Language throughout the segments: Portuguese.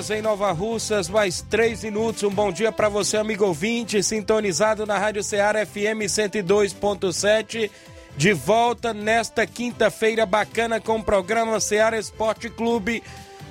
Horas em Nova Russas, mais 3 minutos. Um bom dia para você, amigo ouvinte, sintonizado na Rádio Ceará FM 102.7. De volta nesta quinta-feira bacana com o programa Ceará Esporte Clube.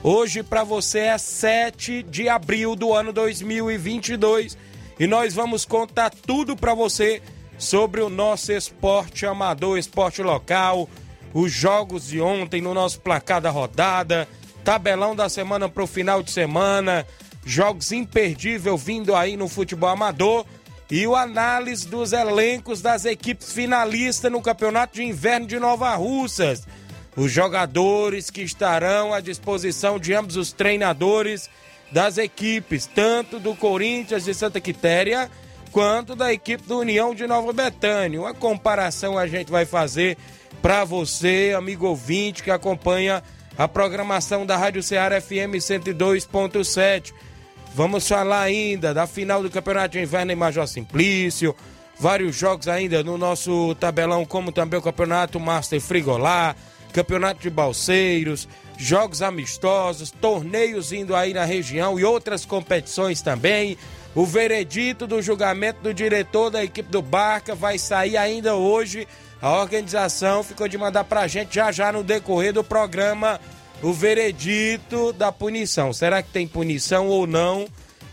Hoje para você é 7 de abril do ano 2022 e nós vamos contar tudo para você sobre o nosso esporte amador, esporte local, os jogos de ontem no nosso placar da rodada tabelão da semana para o final de semana, jogos imperdíveis vindo aí no futebol amador e o análise dos elencos das equipes finalistas no Campeonato de Inverno de Nova Russas. Os jogadores que estarão à disposição de ambos os treinadores das equipes, tanto do Corinthians de Santa Quitéria quanto da equipe do União de Nova Betânia. Uma comparação a gente vai fazer para você, amigo ouvinte que acompanha a programação da Rádio Ceará FM 102.7. Vamos falar ainda da final do Campeonato de Inverno em Major Simplício, vários jogos ainda no nosso tabelão, como também o Campeonato Master Frigolá, Campeonato de Balseiros, jogos amistosos, torneios indo aí na região e outras competições também. O veredito do julgamento do diretor da equipe do Barca vai sair ainda hoje a organização ficou de mandar pra gente já já no decorrer do programa o veredito da punição. Será que tem punição ou não?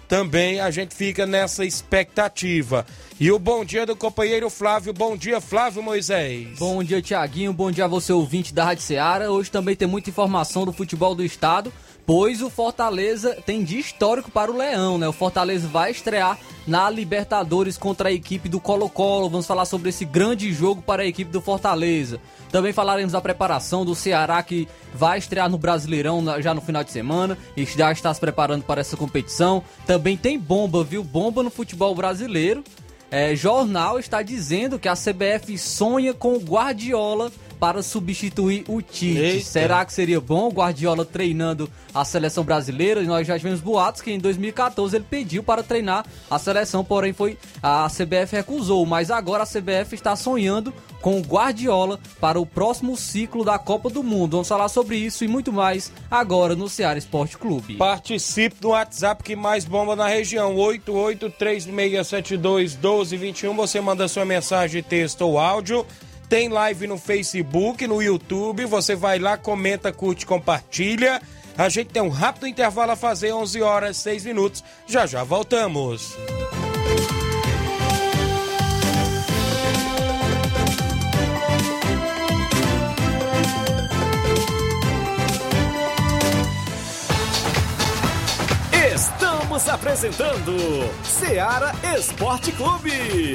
Também a gente fica nessa expectativa. E o bom dia do companheiro Flávio. Bom dia, Flávio Moisés. Bom dia, Tiaguinho. Bom dia a você, ouvinte da Rádio Ceará. Hoje também tem muita informação do futebol do estado pois o Fortaleza tem de histórico para o Leão, né? O Fortaleza vai estrear na Libertadores contra a equipe do Colo-Colo. Vamos falar sobre esse grande jogo para a equipe do Fortaleza. Também falaremos da preparação do Ceará que vai estrear no Brasileirão já no final de semana e já está se preparando para essa competição. Também tem bomba, viu? Bomba no futebol brasileiro. É, jornal está dizendo que a CBF sonha com o Guardiola para substituir o Tite. Eita. Será que seria bom o Guardiola treinando a seleção brasileira? Nós já tivemos boatos que em 2014 ele pediu para treinar a seleção, porém foi a CBF recusou, mas agora a CBF está sonhando com o Guardiola para o próximo ciclo da Copa do Mundo. Vamos falar sobre isso e muito mais agora no Ceará Esporte Clube. Participe do WhatsApp que mais bomba na região, 8836721221. Você manda sua mensagem, texto ou áudio tem live no Facebook, no YouTube. Você vai lá, comenta, curte, compartilha. A gente tem um rápido intervalo a fazer, 11 horas 6 minutos. Já já voltamos. Estamos apresentando Seara Esporte Clube.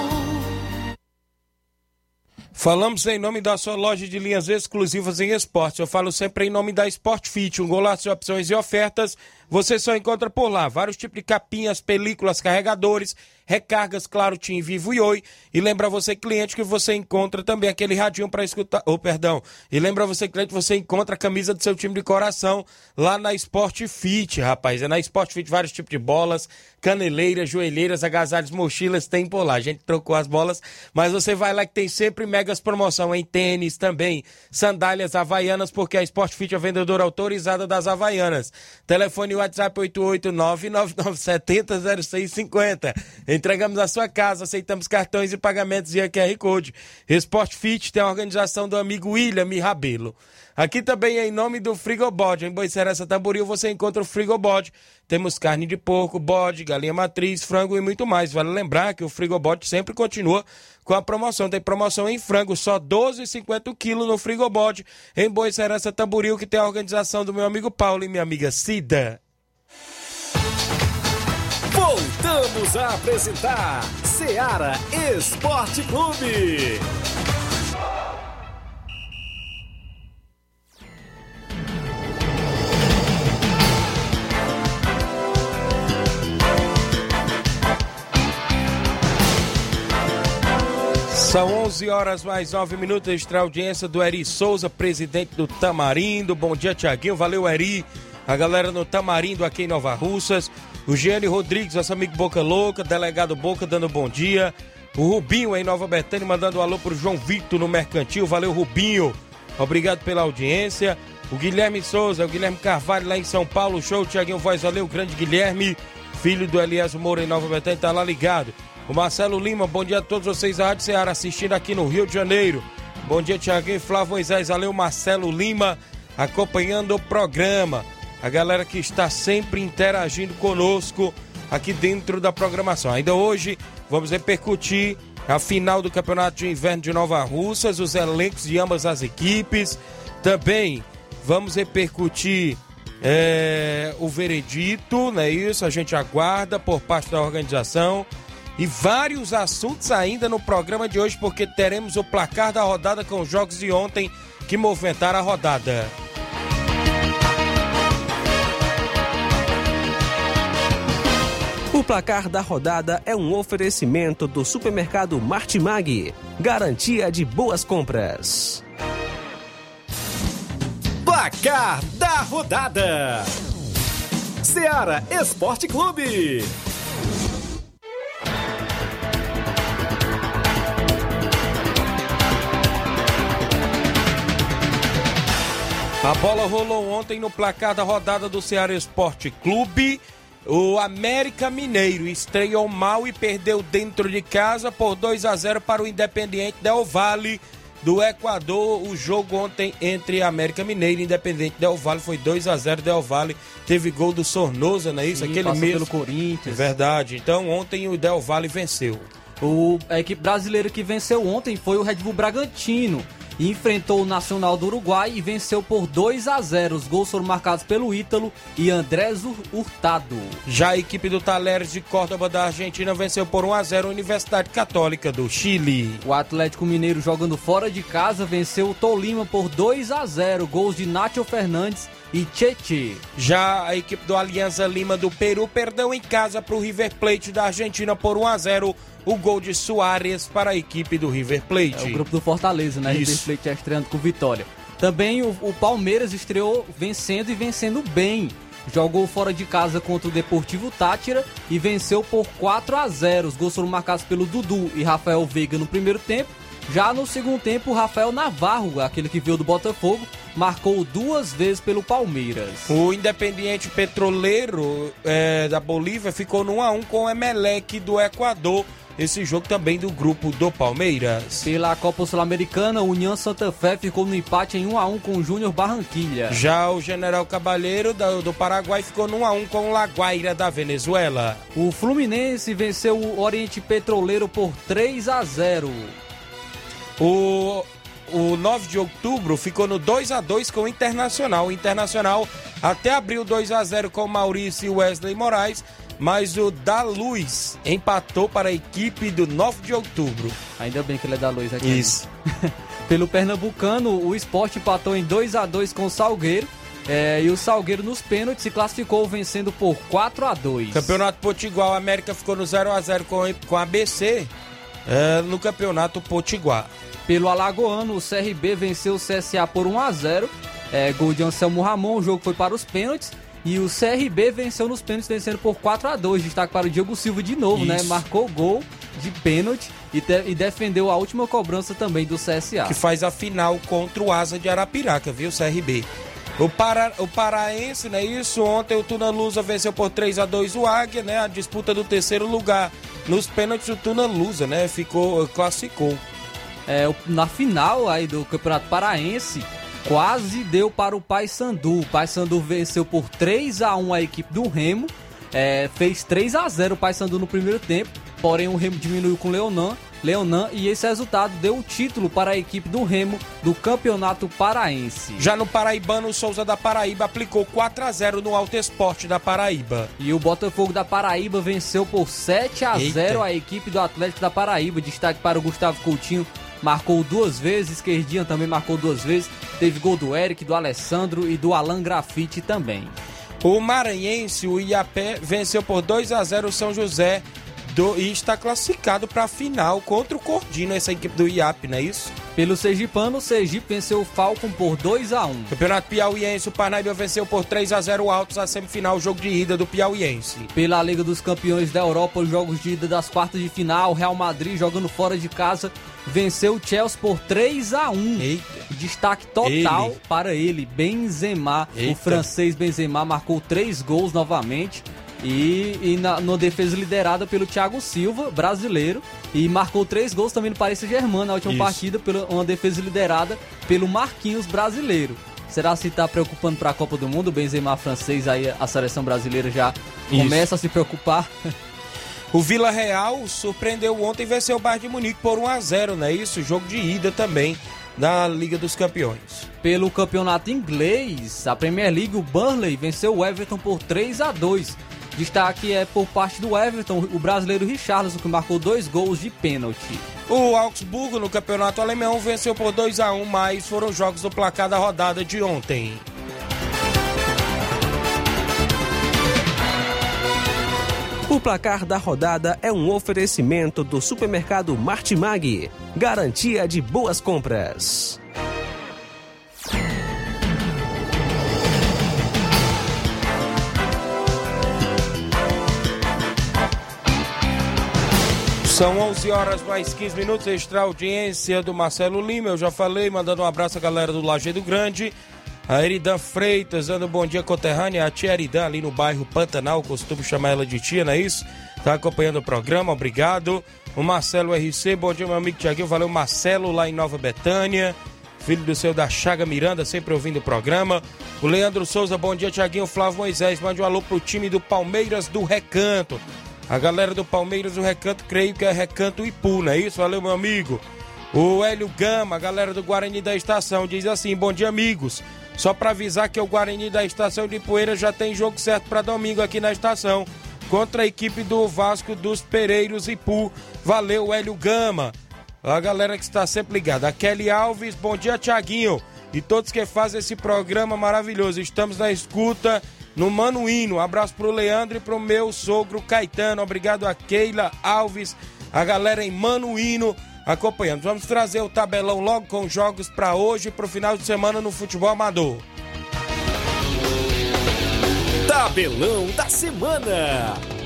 Falamos em nome da sua loja de linhas exclusivas em esportes. Eu falo sempre em nome da Sport Fit, um golaço de opções e ofertas. Você só encontra por lá vários tipos de capinhas, películas, carregadores recargas, claro, Tim Vivo e Oi. E lembra você, cliente, que você encontra também aquele radinho para escutar. Oh, perdão. E lembra você, cliente, você encontra a camisa do seu time de coração lá na Sport Fit, rapaz. É na Sport Fit vários tipos de bolas, caneleiras, joelheiras, agasalhos, mochilas, tem por lá. A gente trocou as bolas, mas você vai lá que tem sempre megas promoção em tênis também, sandálias havaianas, porque a Sport Fit é a vendedora autorizada das havaianas. Telefone WhatsApp 889-9970-0650. Entregamos a sua casa, aceitamos cartões e pagamentos via QR Code. Sport Fit tem a organização do amigo William Rabelo. Aqui também em nome do Frigobode. Em Boicerança Tamboril você encontra o Frigobode. Temos carne de porco, bode, galinha matriz, frango e muito mais. Vale lembrar que o Frigobode sempre continua com a promoção. Tem promoção em frango, só 12,50 quilos no Frigobode. Em Boicerança Tamboril, que tem a organização do meu amigo Paulo e minha amiga Cida. Voltamos a apresentar Seara Esporte Clube. São 11 horas mais 9 minutos. Extra audiência do Eri Souza, presidente do Tamarindo. Bom dia, Tiaguinho. Valeu, Eri. A galera no Tamarindo aqui em Nova Russas. O Giane Rodrigues, nosso amigo Boca Louca. Delegado Boca dando bom dia. O Rubinho em Nova Betânia mandando um alô pro João Victor no Mercantil. Valeu, Rubinho. Obrigado pela audiência. O Guilherme Souza, o Guilherme Carvalho lá em São Paulo. Show, Tiaguinho Voz. Valeu, grande Guilherme. Filho do Elias Moura em Nova Betânia. Tá lá ligado. O Marcelo Lima, bom dia a todos vocês da Rádio Ceará assistindo aqui no Rio de Janeiro. Bom dia, Tiaguinho Flávio Moisés. Valeu, Marcelo Lima, acompanhando o programa. A galera que está sempre interagindo conosco aqui dentro da programação. Ainda hoje vamos repercutir a final do Campeonato de Inverno de Nova Russas, os elencos de ambas as equipes. Também vamos repercutir é, o veredito, não é isso? A gente aguarda por parte da organização e vários assuntos ainda no programa de hoje, porque teremos o placar da rodada com os jogos de ontem que movimentaram a rodada. O placar da rodada é um oferecimento do supermercado Martimag, garantia de boas compras. Placar da rodada: Seara Esporte Clube. A bola rolou ontem no placar da rodada do Ceará Esporte Clube. O América Mineiro estreou mal e perdeu dentro de casa por 2 a 0 para o Independiente Del Valle do Equador. O jogo ontem entre América Mineiro e Independente Del Valle foi 2 a 0 Del Valle teve gol do Sornosa, não é isso? Sim, Aquele mesmo. pelo Corinthians. Verdade. Então ontem o Del Valle venceu. O, a equipe brasileira que venceu ontem foi o Red Bull Bragantino. Enfrentou o Nacional do Uruguai e venceu por 2 a 0. Os gols foram marcados pelo Ítalo e Andrés Hurtado. Já a equipe do Talheres de Córdoba da Argentina venceu por 1 a 0 a Universidade Católica do Chile. O Atlético Mineiro jogando fora de casa venceu o Tolima por 2 a 0. Gols de Nacho Fernandes e Tietê. Já a equipe do Alianza Lima do Peru perdeu em casa para o River Plate da Argentina por 1 a 0 o gol de Soares para a equipe do River Plate. É o grupo do Fortaleza, né? Isso. River Plate já estreando com vitória. Também o, o Palmeiras estreou vencendo e vencendo bem. Jogou fora de casa contra o Deportivo Tátira e venceu por 4 a 0. Os gols foram marcados pelo Dudu e Rafael Veiga no primeiro tempo. Já no segundo tempo, o Rafael Navarro, aquele que veio do Botafogo, marcou duas vezes pelo Palmeiras. O Independiente Petroleiro é, da Bolívia ficou no 1x1 com o Emelec do Equador. Esse jogo também do grupo do Palmeiras. Pela Copa Sul-Americana, União Santa Fé ficou no empate em 1 a 1 com o Júnior Barranquilha. Já o General Cabalheiro do, Paraguai ficou no 1x1 com o Laguaira da Venezuela. O Fluminense venceu o Oriente Petroleiro por 3 a 0. O, o 9 de outubro ficou no 2 a 2 com o Internacional. O Internacional até abriu 2 a 0 com Maurício e Wesley Moraes, mas o da Luz empatou para a equipe do 9 de outubro. Ainda bem que ele é da luz aqui. Isso. Pelo Pernambucano, o Sport empatou em 2 a 2 com o Salgueiro. É, e o Salgueiro nos pênaltis se classificou vencendo por 4 a 2 Campeonato Potiguar, a América ficou no 0 a 0 com, com a ABC é, no Campeonato Potiguar. Pelo Alagoano, o CRB venceu o CSA por 1 a 0 é, Gol de Anselmo Ramon, o jogo foi para os pênaltis. E o CRB venceu nos pênaltis, vencendo por 4 a 2 Destaque para o Diego Silva de novo, né? Isso. né? Marcou gol de pênalti e, te, e, defendeu a última cobrança também do CSA. Que faz a final contra o Asa de Arapiraca, viu, CRB? O, para, o Paraense, né? Isso, ontem o Tuna Lusa venceu por 3 a 2 o Águia, né? A disputa do terceiro lugar. Nos pênaltis o Tuna Lusa, né? Ficou, classificou. É, na final aí do Campeonato Paraense, quase deu para o Paysandu. O Paysandu venceu por 3 a 1 a equipe do Remo. É, fez 3 a 0 o Paysandu no primeiro tempo, porém o Remo diminuiu com o Leonan. Leonan e esse resultado deu o título para a equipe do Remo do Campeonato Paraense. Já no Paraibano, o Souza da Paraíba aplicou 4 a 0 no Alto Esporte da Paraíba. E o Botafogo da Paraíba venceu por 7 a Eita. 0 a equipe do Atlético da Paraíba. Destaque para o Gustavo Coutinho, marcou duas vezes, Esquerdinha também marcou duas vezes. Teve gol do Eric, do Alessandro e do Alan Grafite também. O Maranhense, o Iapé, venceu por 2 a 0 o São José do, e está classificado para a final contra o Cordino, essa equipe do IAP, não é isso? Pelo Sergipano, o Sergipe venceu o Falcon por 2 a 1 Campeonato Piauiense, o Parnaíba venceu por 3 a 0 Altos a semifinal, jogo de ida do Piauiense. Pela Liga dos Campeões da Europa, os jogos de ida das quartas de final, Real Madrid jogando fora de casa, venceu o Chelsea por 3 a 1 Eita. Destaque total ele. para ele, Benzema. Eita. O francês Benzema marcou três gols novamente. E, e na, na, defesa liderada pelo Thiago Silva, brasileiro, e marcou três gols também no Paris Saint-Germain na última Isso. partida, pela, uma defesa liderada pelo Marquinhos, brasileiro. Será se está preocupando para a Copa do Mundo? O Benzema francês, aí a seleção brasileira já Isso. começa a se preocupar. O Vila Real surpreendeu ontem e venceu o Bayern de Munique por 1 a 0, não é isso? Jogo de ida também na Liga dos Campeões. Pelo campeonato inglês, a Premier League, o Burnley venceu o Everton por 3 a 2. Destaque é por parte do Everton, o brasileiro Richarlison, que marcou dois gols de pênalti. O Augsburgo, no campeonato alemão, venceu por 2 a 1 mas foram jogos do placar da rodada de ontem. O placar da rodada é um oferecimento do supermercado Martimag. Garantia de boas compras. São 11 horas mais 15 minutos, extra audiência do Marcelo Lima. Eu já falei, mandando um abraço à galera do Lajeado Grande. A Eridan Freitas, dando um bom dia conterrânea. A tia Eridan ali no bairro Pantanal, costumo chamar ela de tia, não é isso? Tá acompanhando o programa, obrigado. O Marcelo RC, bom dia, meu amigo Tiaguinho. Valeu, Marcelo, lá em Nova Betânia. Filho do seu da Chaga Miranda, sempre ouvindo o programa. O Leandro Souza, bom dia, Tiaguinho. Flávio Moisés, mande um alô pro time do Palmeiras do Recanto. A galera do Palmeiras do Recanto, creio que é Recanto Ipu, não é isso? Valeu, meu amigo. O Hélio Gama, a galera do Guarani da Estação, diz assim: Bom dia, amigos. Só para avisar que o Guarani da Estação de Poeira já tem jogo certo para domingo aqui na estação. Contra a equipe do Vasco dos Pereiros Ipu. Valeu, Hélio Gama. A galera que está sempre ligada. A Kelly Alves, bom dia, Tiaguinho. E todos que fazem esse programa maravilhoso. Estamos na escuta no Manuíno. Um abraço pro Leandro e pro meu sogro Caetano. Obrigado a Keila Alves, a galera em Manuíno acompanhando. Vamos trazer o tabelão logo com jogos para hoje e pro final de semana no futebol amador. Tabelão da semana.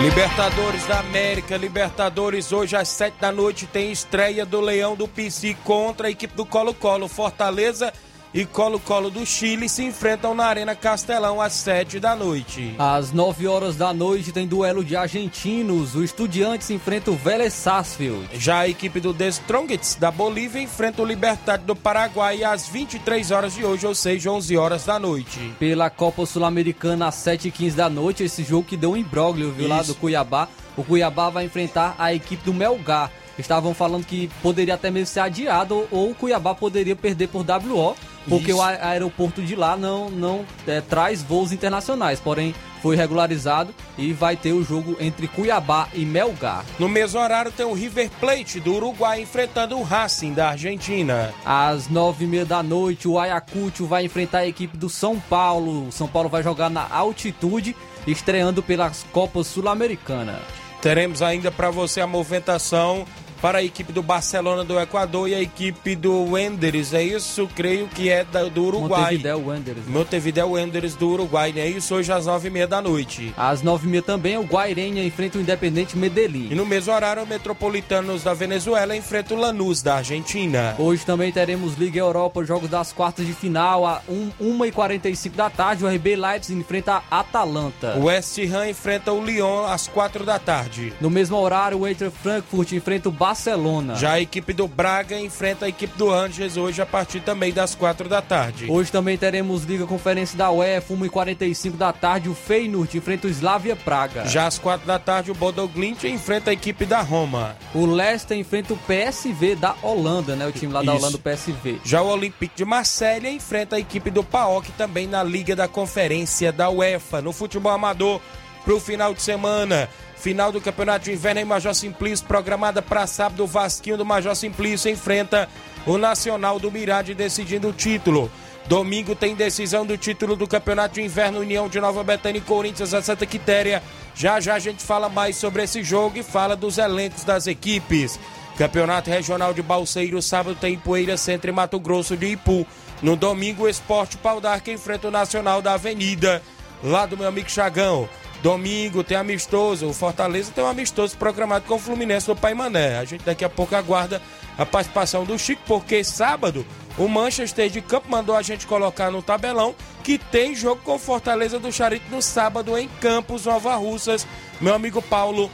Libertadores da América, Libertadores hoje às sete da noite tem estreia do Leão do PC contra a equipe do Colo-Colo. Fortaleza e Colo-Colo do Chile se enfrentam na Arena Castelão às 7 da noite. Às 9 horas da noite tem duelo de argentinos. O Estudiantes enfrenta o Vélez Sarsfield. Já a equipe do The Strongest da Bolívia enfrenta o Libertad do Paraguai às 23 horas de hoje, ou seja, 11 horas da noite. Pela Copa Sul-Americana às 7h15 da noite, esse jogo que deu um imbróglio, viu, Isso. lá do Cuiabá. O Cuiabá vai enfrentar a equipe do Melgar. Estavam falando que poderia até mesmo ser adiado ou o Cuiabá poderia perder por WO porque Isso. o aeroporto de lá não, não é, traz voos internacionais. Porém, foi regularizado e vai ter o jogo entre Cuiabá e Melgar. No mesmo horário tem o River Plate do Uruguai enfrentando o Racing da Argentina. Às nove e meia da noite, o Ayacucho vai enfrentar a equipe do São Paulo. O São Paulo vai jogar na altitude, estreando pelas Copas Sul-Americana. Teremos ainda para você a movimentação para a equipe do Barcelona do Equador e a equipe do Wanderers, é isso? Creio que é da, do Uruguai. Montevideo Wanderers. Montevideo Wanderers do Uruguai, é isso? Hoje às nove e meia da noite. Às nove e meia também, o Guairenha enfrenta o Independente Medellín. E no mesmo horário, o Metropolitanos da Venezuela enfrenta o Lanús da Argentina. Hoje também teremos Liga Europa, jogos das quartas de final, a 1h45 da tarde, o RB Leipzig enfrenta a Atalanta. O West Ham enfrenta o Lyon às quatro da tarde. No mesmo horário, o Eintracht Frankfurt enfrenta o Barcelona Barcelona. Já a equipe do Braga enfrenta a equipe do Angers hoje a partir também das quatro da tarde. Hoje também teremos Liga Conferência da UEFA, 1h45 da tarde, o Feyenoord enfrenta o Slavia Praga. Já às quatro da tarde, o Bodo Glint enfrenta a equipe da Roma. O Leicester enfrenta o PSV da Holanda, né? O time lá da Isso. Holanda, o PSV. Já o Olympique de Marselha enfrenta a equipe do PAOK também na Liga da Conferência da UEFA. No futebol amador, para o final de semana. Final do Campeonato de Inverno em Major Simplício, programada para sábado. O Vasquinho do Major Simplício enfrenta o Nacional do Mirade decidindo o título. Domingo tem decisão do título do Campeonato de Inverno União de Nova Betânia e Corinthians a Santa Quitéria. Já já a gente fala mais sobre esse jogo e fala dos elencos das equipes. Campeonato Regional de Balseiro, sábado tem Poeira Centro e Mato Grosso de Ipu. No domingo, o Esporte Pau d'Arca enfrenta o Nacional da Avenida, lá do meu amigo Chagão. Domingo tem amistoso, o Fortaleza tem um amistoso programado com o Fluminense do Pai Mané. A gente daqui a pouco aguarda a participação do Chico, porque sábado o Manchester de Campo mandou a gente colocar no tabelão que tem jogo com o Fortaleza do Charito no sábado em Campos, Nova Russas. Meu amigo Paulo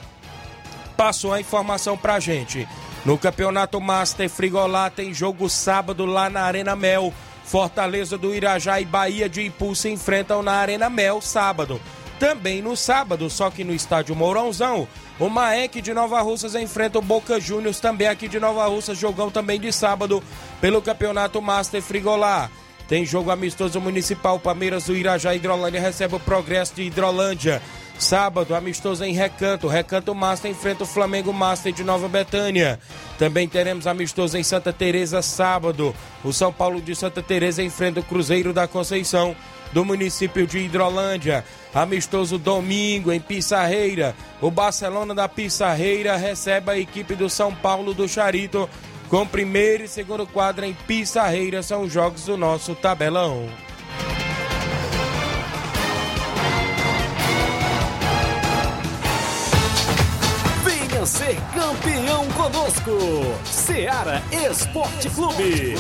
passou a informação pra gente. No Campeonato Master Frigolá tem jogo sábado lá na Arena Mel. Fortaleza do Irajá e Bahia de Ipu se enfrentam na Arena Mel sábado. Também no sábado, só que no estádio Mourãozão, o Maek de Nova Russas enfrenta o Boca Juniors, também aqui de Nova Russas, jogão também de sábado pelo Campeonato Master Frigolá. Tem jogo amistoso municipal, Palmeiras do Irajá Hidrolândia recebe o Progresso de Hidrolândia. Sábado, amistoso em Recanto. Recanto Master enfrenta o Flamengo Master de Nova Betânia. Também teremos amistoso em Santa Teresa sábado. O São Paulo de Santa Teresa enfrenta o Cruzeiro da Conceição do município de Hidrolândia. Amistoso domingo em Pissarreira. O Barcelona da Pissarreira recebe a equipe do São Paulo do Charito. Com primeiro e segundo quadro em Pissarreira são os jogos do nosso tabelão. Venha ser campeão conosco. Seara Esporte Clube.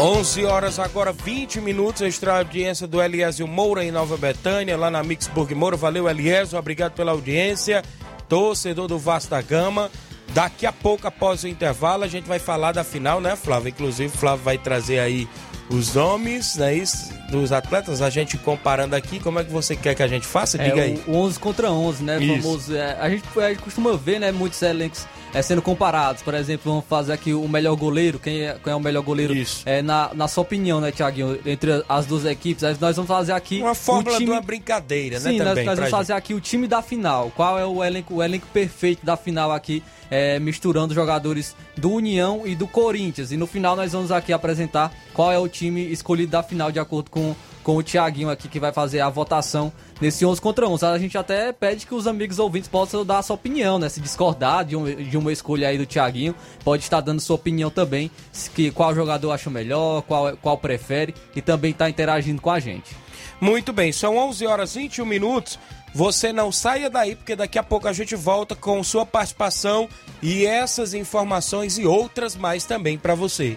11 horas agora, 20 minutos, extra audiência do Eliésio Moura em Nova Betânia, lá na Mixburg Moura. Valeu, Eliésio, obrigado pela audiência. Torcedor do Vasco da Gama. Daqui a pouco, após o intervalo, a gente vai falar da final, né, Flávio? Inclusive, o Flávio vai trazer aí os nomes né, isso, dos atletas, a gente comparando aqui, como é que você quer que a gente faça? Diga é, aí. O 11 contra 11, né? Famoso, é, a, gente, a gente costuma ver, né, muitos elencos é, sendo comparados. Por exemplo, vamos fazer aqui o melhor goleiro. Quem é, quem é o melhor goleiro? Isso. É, na, na sua opinião, né, Tiaguinho? Entre as duas equipes. Nós vamos fazer aqui. Uma fórmula time... de uma brincadeira, Sim, né? Também, nós, nós vamos fazer aqui o time da final. Qual é o elenco, o elenco perfeito da final aqui? É, misturando jogadores do União e do Corinthians. E no final nós vamos aqui apresentar qual é o time escolhido da final de acordo com com o Tiaguinho aqui que vai fazer a votação nesse 11 contra 11. A gente até pede que os amigos ouvintes possam dar a sua opinião, né? Se discordar de, um, de uma escolha aí do Tiaguinho, pode estar dando sua opinião também, que qual jogador acha melhor, qual, qual prefere e também está interagindo com a gente. Muito bem, são 11 horas e 21 minutos. Você não saia daí, porque daqui a pouco a gente volta com sua participação e essas informações e outras mais também para você.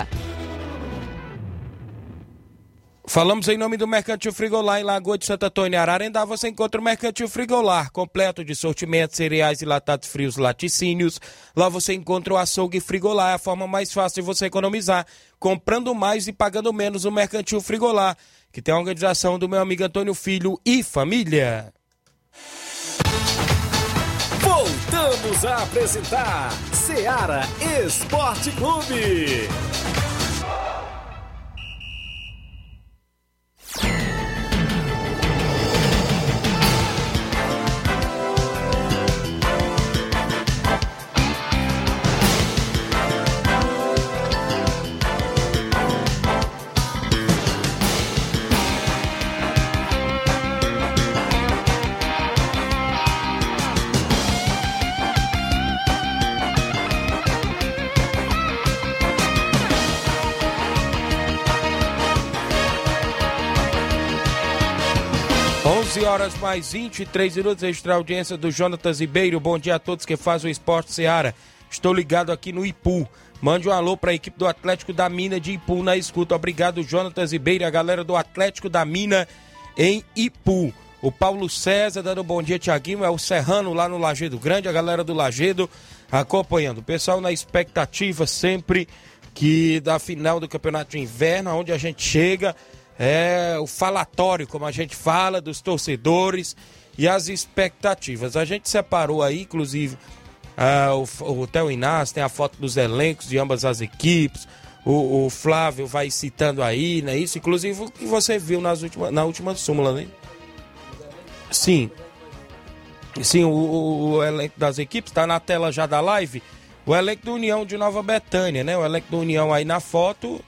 Falamos em nome do Mercantil Frigolar em Lagoa de Santo Antônio, Ararendá. Você encontra o Mercantil Frigolar, completo de sortimentos, cereais e latados frios, laticínios. Lá você encontra o açougue Frigolar, é a forma mais fácil de você economizar, comprando mais e pagando menos o Mercantil Frigolar, que tem a organização do meu amigo Antônio Filho e família. Voltamos a apresentar Seara Esporte Clube. 11 horas mais 23 minutos, extra audiência do Jonatas Ribeiro. Bom dia a todos que fazem o esporte Seara. Estou ligado aqui no Ipu. Mande um alô para a equipe do Atlético da Mina de Ipu na escuta. Obrigado, Jonatas Ribeiro, a galera do Atlético da Mina em Ipu. O Paulo César dando um bom dia, Tiaguinho. É o Serrano lá no Lagedo Grande, a galera do Lagedo acompanhando. O pessoal na expectativa sempre que da final do Campeonato de Inverno, onde a gente chega é o falatório, como a gente fala, dos torcedores e as expectativas. A gente separou aí, inclusive, o, o Inácio tem a foto dos elencos de ambas as equipes. O, o, Flávio vai citando aí, né? Isso, inclusive o que você viu nas última, na última súmula, né? Sim. Sim, o, o, o elenco das equipes está na tela já da live. O elenco do União de Nova Betânia, né? O elenco do União aí na foto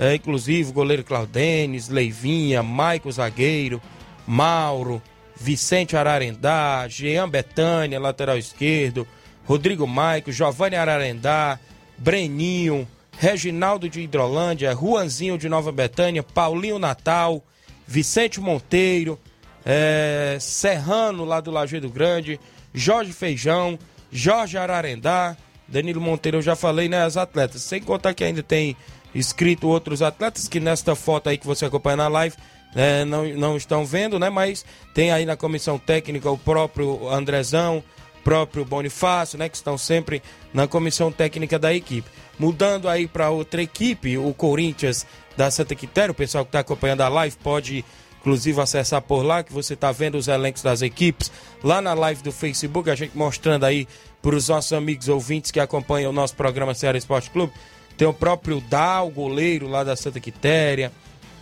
é, inclusive goleiro Claudenes, Leivinha, Maico Zagueiro, Mauro, Vicente Ararendá, Jean Betânia, lateral esquerdo, Rodrigo Maico, Giovanni Ararendá, Breninho, Reginaldo de Hidrolândia, Juanzinho de Nova Betânia, Paulinho Natal, Vicente Monteiro, é, Serrano lá do Lajeado Grande, Jorge Feijão, Jorge Ararendá, Danilo Monteiro, eu já falei, né? As atletas. Sem contar que ainda tem escrito outros atletas que nesta foto aí que você acompanha na live é, não, não estão vendo, né? Mas tem aí na comissão técnica o próprio Andrezão, próprio Bonifácio, né? Que estão sempre na comissão técnica da equipe. Mudando aí para outra equipe, o Corinthians da Santa Quitéria, o pessoal que está acompanhando a live pode inclusive acessar por lá, que você está vendo os elencos das equipes lá na live do Facebook, a gente mostrando aí para os nossos amigos ouvintes que acompanham o nosso programa Ceará Esporte Clube. Tem o próprio Dal, goleiro lá da Santa Quitéria,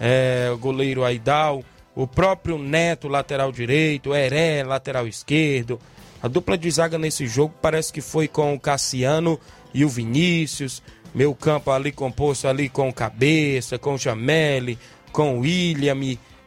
é, o goleiro Aidal, o próprio Neto, lateral direito, Heré, lateral esquerdo. A dupla de zaga nesse jogo parece que foi com o Cassiano e o Vinícius. Meu campo ali composto ali com o Cabeça, com o Jameli, com o William,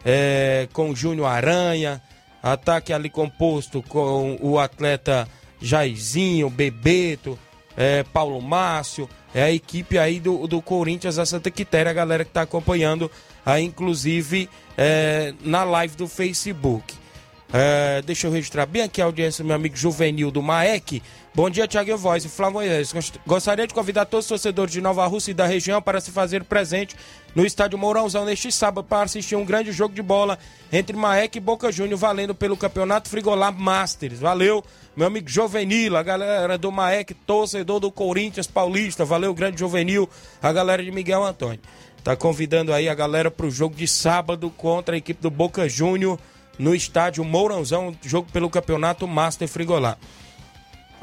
é, com o Júnior Aranha. Ataque ali composto com o atleta Jairzinho, Bebeto, é, Paulo Márcio é a equipe aí do, do Corinthians, a Santa Quitéria, a galera que está acompanhando aí, inclusive, é, na live do Facebook. É, deixa eu registrar bem aqui a audiência do meu amigo Juvenil do Maek. Bom dia, Tiago Voz e Flávio. Gostaria de convidar todos os torcedores de Nova Rússia e da região para se fazer presente no estádio Mourãozão neste sábado para assistir um grande jogo de bola entre Maek e Boca Júnior, valendo pelo Campeonato Frigolar Masters. Valeu! meu amigo Jovenil, a galera do Maek, torcedor do Corinthians Paulista, valeu, grande Jovenil, a galera de Miguel Antônio. Tá convidando aí a galera pro jogo de sábado contra a equipe do Boca Júnior no estádio Mourãozão, jogo pelo Campeonato Master Frigolá.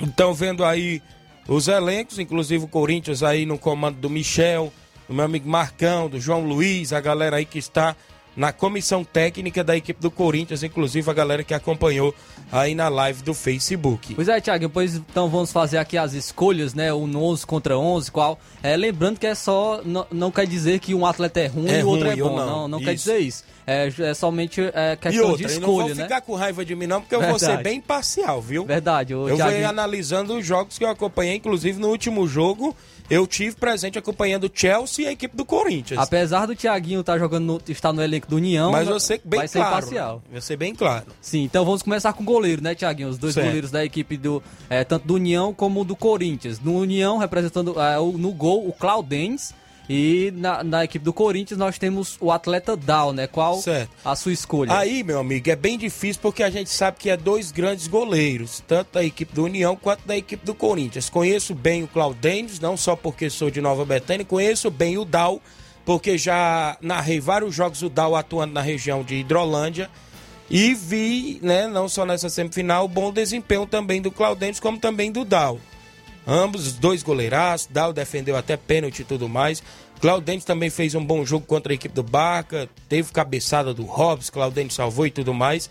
Então, vendo aí os elencos, inclusive o Corinthians aí no comando do Michel, do meu amigo Marcão, do João Luiz, a galera aí que está na comissão técnica da equipe do Corinthians, inclusive a galera que acompanhou aí na live do Facebook. Pois é, Thiago, depois então vamos fazer aqui as escolhas, né? O 11 contra 11, qual. É, lembrando que é só. Não, não quer dizer que um atleta é ruim É e o outro é bom. não. Não, não quer dizer isso. É, é somente é, E questão outra, de e não vou escolha, né? ficar com raiva de mim não, porque eu vou ser Verdade. bem imparcial, viu? Verdade, Eu vou Thiaguinho- analisando os jogos que eu acompanhei, inclusive no último jogo, eu tive presente acompanhando o Chelsea e a equipe do Corinthians. Apesar do Thiaguinho estar jogando no, estar no elenco do União, Mas eu sei bem vai ser claro. imparcial. né? Vai ser bem claro. Sim, então vamos começar com o goleiro, né, Thiaguinho? Os dois Certo. goleiros da equipe do. é, tanto do União como do Corinthians. No União, representando é, o- no gol, o Claudens. E na, na equipe do Corinthians nós temos o atleta Dal, né? Qual Certo. a sua escolha? Aí, meu amigo, é bem difícil porque a gente sabe que é dois grandes goleiros, tanto da equipe do União quanto da equipe do Corinthians. Conheço bem o Claudênis, não só porque sou de Nova Betânia, conheço bem o Dal, porque já narrei vários jogos do Dal atuando na região de Hidrolândia. E vi, né, não só nessa semifinal, o bom desempenho também do Claudênis, como também do Dal. Ambos, os dois goleiraços, Dal defendeu até pênalti e tudo mais. Claudente também fez um bom jogo contra a equipe do Barca, teve cabeçada do Hobbs, Claudente salvou e tudo mais.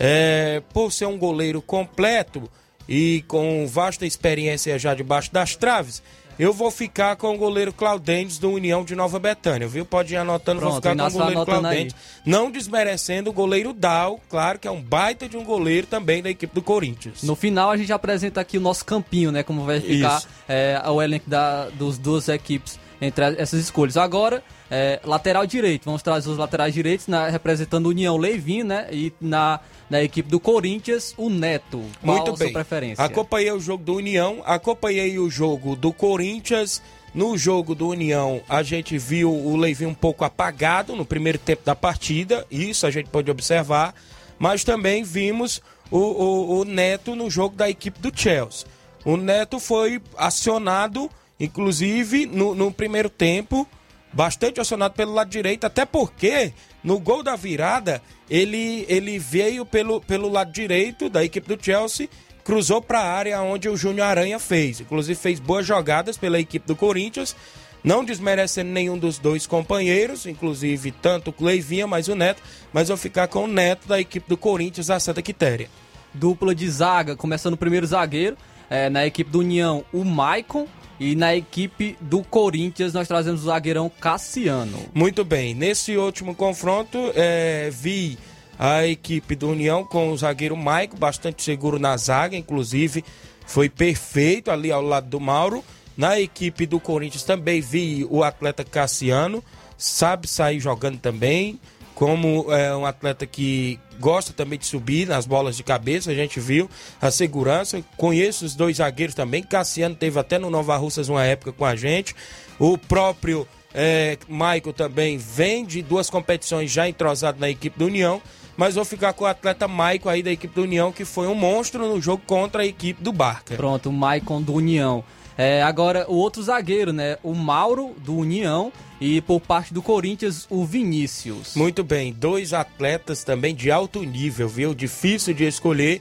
É, por ser um goleiro completo e com vasta experiência já debaixo das traves, eu vou ficar com o goleiro Claudentes do União de Nova Betânia, viu? Pode ir anotando, vou Pronto, ficar com o goleiro. Claudentes. Não desmerecendo o goleiro Dal, claro que é um baita de um goleiro também da equipe do Corinthians. No final a gente apresenta aqui o nosso campinho, né? Como vai ficar é, o elenco da, dos duas equipes entre essas escolhas. Agora, é, lateral direito. Vamos trazer os laterais direitos, na- representando a União Leivinho, né? E na, na equipe do Corinthians, o Neto. Qual Muito a sua bem. preferência? Acompanhei o jogo do União, acompanhei o jogo do Corinthians. No jogo do União, a gente viu o Leivinho um pouco apagado no primeiro tempo da partida, isso a gente pode observar, mas também vimos o, o- o Neto no jogo da equipe do Chelsea. O Neto foi acionado, inclusive, no, no primeiro tempo, bastante acionado pelo lado direito, até porque no gol da virada ele, ele veio pelo, pelo lado direito da equipe do Chelsea, cruzou para a área onde o Júnior Aranha fez. Inclusive fez boas jogadas pela equipe do Corinthians, não desmerecendo nenhum dos dois companheiros, inclusive tanto o Cleivinha, mas o Neto, mas vou ficar com o Neto da equipe do Corinthians, a Santa Quitéria. Dupla de zaga, começando o primeiro zagueiro. é, na equipe do União, o Maicon. E na equipe do Corinthians, nós trazemos o zagueirão Cassiano. Muito bem, nesse último confronto, é, vi a equipe do União com o zagueiro Maico, bastante seguro na zaga, inclusive foi perfeito ali ao lado do Mauro. Na equipe do Corinthians também vi o atleta Cassiano, sabe sair jogando também, como é um atleta que gosta também de subir nas bolas de cabeça, a gente viu a segurança. Conheço os dois zagueiros também, Cassiano teve até no Nova Russas uma época com a gente. O próprio é, Michael também vem de duas competições já entrosado na equipe do União. Mas vou ficar com o atleta Michael aí da equipe do União, que foi um monstro no jogo contra a equipe do Barca. Pronto, o Maicon do União. É, agora, o outro zagueiro, né? O Mauro do União. E por parte do Corinthians, o Vinícius. Muito bem, dois atletas também de alto nível, viu? Difícil de escolher,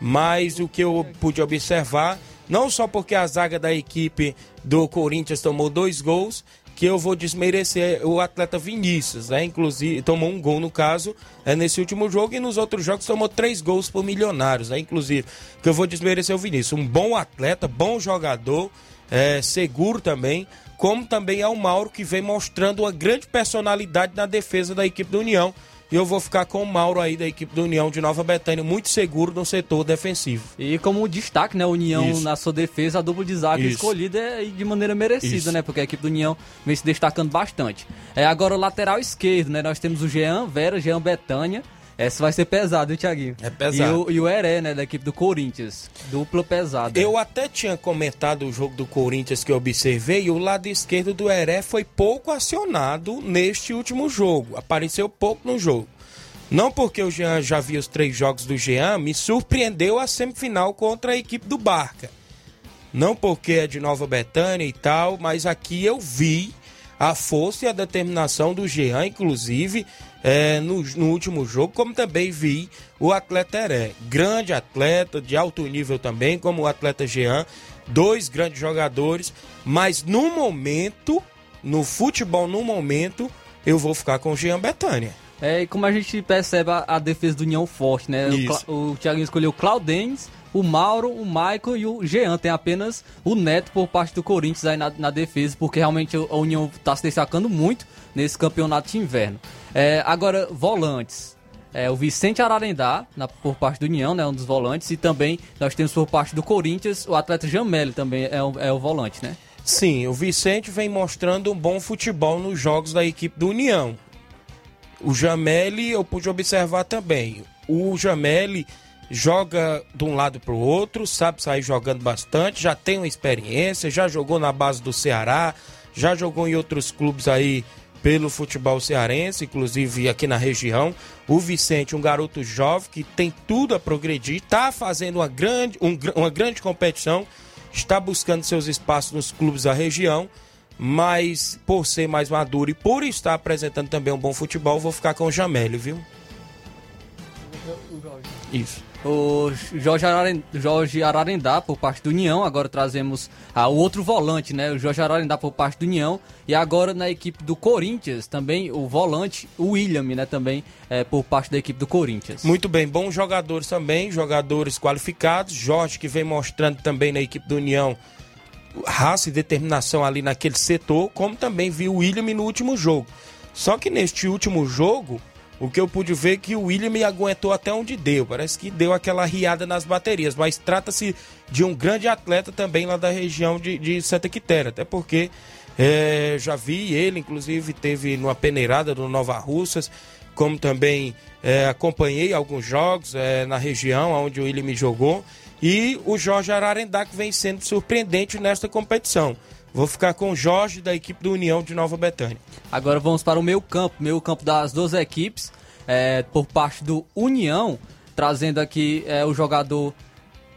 mas o que eu pude observar, não só porque a zaga da equipe do Corinthians tomou dois gols, que eu vou desmerecer o atleta Vinícius, né? Inclusive, tomou um gol no caso, é nesse último jogo, e nos outros jogos tomou três gols por milionários, né? Inclusive, que eu vou desmerecer o Vinícius. Um bom atleta, bom jogador, é, seguro também, como também é o Mauro, que vem mostrando uma grande personalidade na defesa da equipe do União. E eu vou ficar com o Mauro aí da equipe do União de Nova Betânia, muito seguro no setor defensivo. E como destaque, né? União Isso. na sua defesa, a dupla de zaga Isso. escolhida é de maneira merecida, Isso. né? Porque a equipe do União vem se destacando bastante. É agora o lateral esquerdo, né? Nós temos o Jean Vera, Jean Betânia. Essa vai ser pesado, hein, Thiaguinho? É pesado. E o, e o Heré, né? Da equipe do Corinthians. Dupla pesada. Eu até tinha comentado o jogo do Corinthians que eu observei, e o lado esquerdo do Heré foi pouco acionado neste último jogo. Apareceu pouco no jogo. Não porque o Jean já viu os três jogos do Jean, me surpreendeu a semifinal contra a equipe do Barca. Não porque é de Nova Betânia e tal, mas aqui eu vi a força e a determinação do Jean, inclusive, é, no, no último jogo, como também vi o atleta Heré. Grande atleta, de alto nível também, como o atleta Jean. Dois grandes jogadores, mas no momento, no futebol, no momento, eu vou ficar com o Jean Betânia. É, e como a gente percebe a, a defesa do União forte, né? Isso. O, o Thiaguinho escolheu o Claudens, o Mauro, o Michael e o Jean. Tem apenas o Neto por parte do Corinthians aí na, na defesa, porque realmente a União está se destacando muito nesse campeonato de inverno. É, agora, volantes. É, o Vicente Ararendá, na, por parte do União, né, um dos volantes, e também nós temos por parte do Corinthians o atleta Jameli também é o, é o volante, né? Sim, o Vicente vem mostrando um bom futebol nos jogos da equipe do União. O Jameli eu pude observar também. O Jameli joga de um lado para o outro, sabe sair jogando bastante, já tem uma experiência, já jogou na base do Ceará, já jogou em outros clubes aí pelo futebol cearense, inclusive aqui na região. O Vicente, um garoto jovem que tem tudo a progredir, está fazendo uma grande, um, uma grande competição, está buscando seus espaços nos clubes da região, mas por ser mais maduro e por estar apresentando também um bom futebol, vou ficar com o Jamélio, viu? Isso. O Jorge, Araren, Jorge Ararendá por parte do União, agora trazemos ah, o outro volante, né? O Jorge Ararendá por parte do União. E agora na equipe do Corinthians, também o volante, o William, né? Também é, por parte da equipe do Corinthians. Muito bem, bons jogadores também, jogadores qualificados. Jorge que vem mostrando também na equipe do União raça e determinação ali naquele setor, como também viu o William no último jogo. Só que neste último jogo, o que eu pude ver é que o William aguentou até onde deu. Parece que deu aquela riada nas baterias. Mas trata-se de um grande atleta também lá da região de, de Santa Quitéria. Até porque é, já vi ele, inclusive, teve numa peneirada do Nova Russas. Como também é, acompanhei alguns jogos é, na região onde o William jogou. E o Jorge Ararendá que vem sendo surpreendente nesta competição. Vou ficar com o Jorge da equipe do União de Nova Betânia. Agora vamos para o meio campo, meio campo das duas equipes, é, por parte do União, trazendo aqui é, o jogador.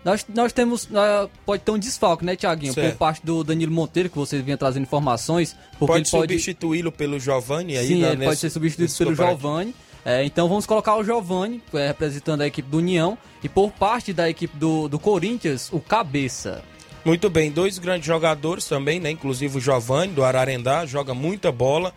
Nós, nós temos. Uh, pode ter um desfalque, né, Tiaguinho? Por parte do Danilo Monteiro, que vocês vinham trazendo informações. pode substituí-lo pelo Giovanni aí, Sim, né, ele nesse, pode ser substituído pelo Giovanni. É, então vamos colocar o Giovanni, é, representando a equipe do União. E por parte da equipe do, do Corinthians, o Cabeça. Muito bem, dois grandes jogadores também, né? Inclusive o Giovanni, do Ararendá, joga muita bola.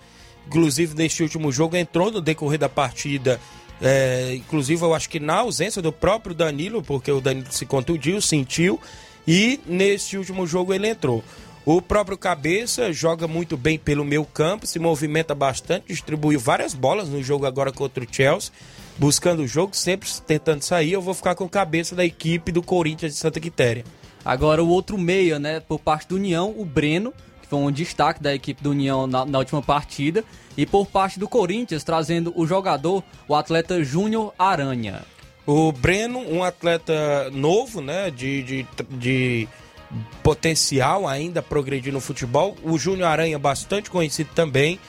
Inclusive, neste último jogo, entrou no decorrer da partida. É, inclusive, eu acho que na ausência do próprio Danilo, porque o Danilo se contundiu, sentiu. E neste último jogo ele entrou. O próprio Cabeça joga muito bem pelo meio campo, se movimenta bastante, distribuiu várias bolas no jogo agora contra o Chelsea, buscando o jogo, sempre tentando sair. Eu vou ficar com o Cabeça da equipe do Corinthians de Santa Quitéria. Agora o outro meia, né, por parte do União, o Breno, que foi um destaque da equipe do União na, na última partida. E por parte do Corinthians, trazendo o jogador, o atleta Júnior Aranha. O Breno, um atleta novo, né, de, de, de potencial ainda progredir no futebol. O Júnior Aranha, bastante conhecido também,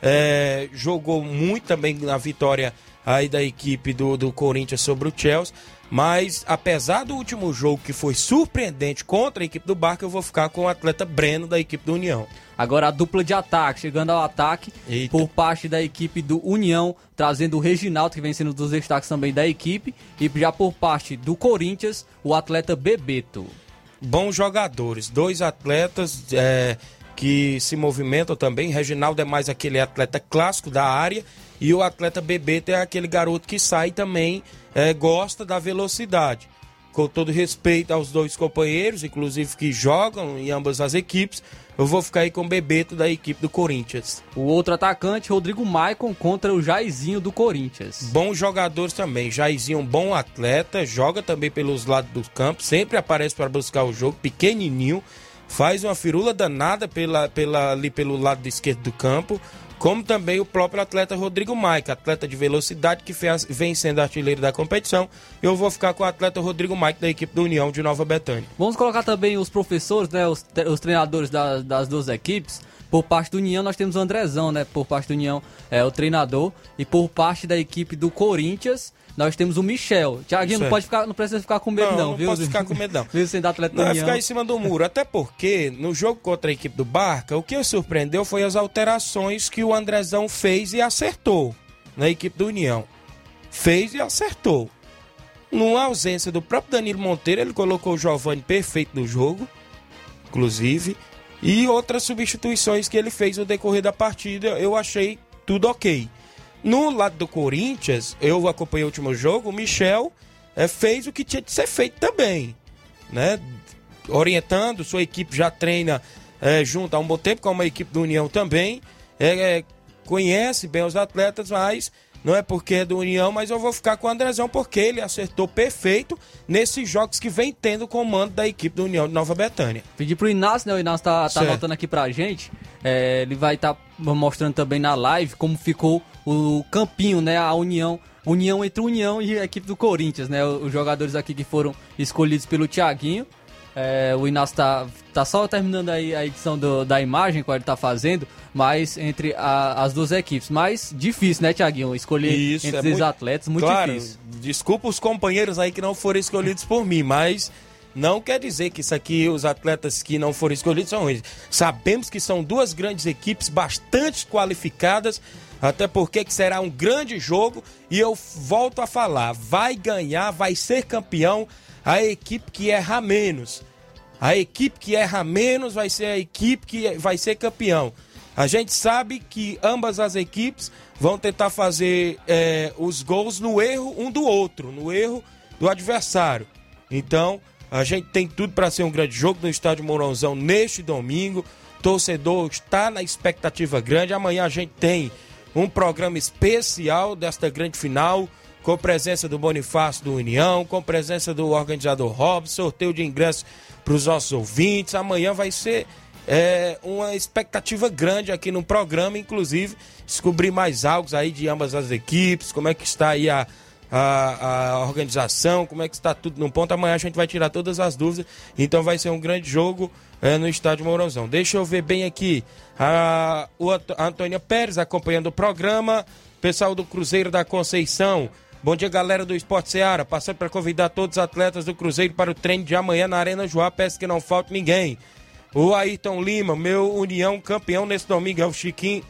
é, jogou muito também na vitória aí da equipe do, do Corinthians sobre o Chelsea. Mas apesar do último jogo que foi surpreendente contra a equipe do Barca, eu vou ficar com o atleta Breno da equipe do União. Agora a dupla de ataque, chegando ao ataque Eita. por parte da equipe do União, trazendo o Reginaldo, que vem sendo um dos destaques também da equipe, e já por parte do Corinthians, o atleta Bebeto. Bons jogadores, dois atletas é, que se movimentam também. Reginaldo é mais aquele atleta clássico da área e o atleta Bebeto é aquele garoto que sai também, é, gosta da velocidade. Com todo respeito aos dois companheiros, inclusive que jogam em ambas as equipes, eu vou ficar aí com o Bebeto da equipe do Corinthians. O outro atacante, Rodrigo Maicon, contra o Jairzinho do Corinthians. Bons jogadores também. Jairzinho, um bom atleta, joga também pelos lados do campo, sempre aparece para buscar o jogo, pequenininho, faz uma firula danada pela, pela, ali pelo lado esquerdo do campo como também o próprio atleta Rodrigo Maica, atleta de velocidade que vem sendo artilheiro da competição. Eu vou ficar com o atleta Rodrigo Maica da equipe do União de Nova Betânia. Vamos colocar também os professores, né, os, os treinadores das, das duas equipes. Por parte do União, nós temos o Andrezão, né? Por parte do União, é o treinador. E por parte da equipe do Corinthians, nós temos o Michel. Tiaguinho, não, pode ficar, não precisa ficar com medo, não, não, não viu? Não posso ficar com medo, não. Viu sendo atleta não, vai ficar em cima do muro. Até porque, no jogo contra a equipe do Barca, o que surpreendeu foi as alterações que o Andrezão fez e acertou na equipe do União. Fez e acertou. Numa ausência do próprio Danilo Monteiro, ele colocou o Giovanni perfeito no jogo, inclusive. E outras substituições que ele fez no decorrer da partida, eu achei tudo ok. No lado do Corinthians, eu acompanhei o último jogo, o Michel é, fez o que tinha de ser feito também, né? Orientando, sua equipe já treina é, junto há um bom tempo, com uma equipe do União também, é, conhece bem os atletas, mas não é porque é do União, mas eu vou ficar com o Andrezão porque ele acertou perfeito nesses jogos que vem tendo comando da equipe do União de Nova Betânia. Pedi pro Inácio, né? O Inácio tá, tá anotando aqui pra gente. É, ele vai estar tá mostrando também na live como ficou o campinho, né? A união união entre União e a equipe do Corinthians, né? Os jogadores aqui que foram escolhidos pelo Thiaguinho. É, o Inácio tá, tá só terminando aí a edição do, da imagem que ele tá fazendo, mas entre a, as duas equipes. Mas difícil, né, Tiaguinho? Escolher Isso, entre é os muito, atletas, muito claro, difícil. Desculpa os companheiros aí que não foram escolhidos por mim, mas não quer dizer que isso aqui, os atletas que não foram escolhidos são ruins. Sabemos que são duas grandes equipes bastante qualificadas, até porque que será um grande jogo e eu volto a falar, vai ganhar, vai ser campeão a equipe que erra menos. A equipe que erra menos vai ser a equipe que vai ser campeão. A gente sabe que ambas as equipes vão tentar fazer é, os gols no erro um do outro, no erro do adversário. Então, a gente tem tudo para ser um grande jogo no estádio Mourãozão neste domingo. Torcedor está na expectativa grande. Amanhã a gente tem um programa especial desta grande final com presença do Bonifácio do União, com presença do organizador Rob, sorteio de ingressos para os nossos ouvintes. Amanhã vai ser é, uma expectativa grande aqui no programa, inclusive descobrir mais algo aí de ambas as equipes, como é que está aí a, a, a, organização, como é que está tudo no ponto. Amanhã a gente vai tirar todas as dúvidas, então vai ser um grande jogo é, no estádio Mourãozão. Deixa eu ver bem aqui a, o, a Antônia Pérez acompanhando o programa, pessoal do Cruzeiro da Conceição. Bom dia, galera do Esporte Seara. Passando para convidar todos os atletas do Cruzeiro para o treino de amanhã na Arena Joá. Peço que não falte ninguém. O Ayrton Lima, meu União campeão nesse domingo, é o Chiquinho.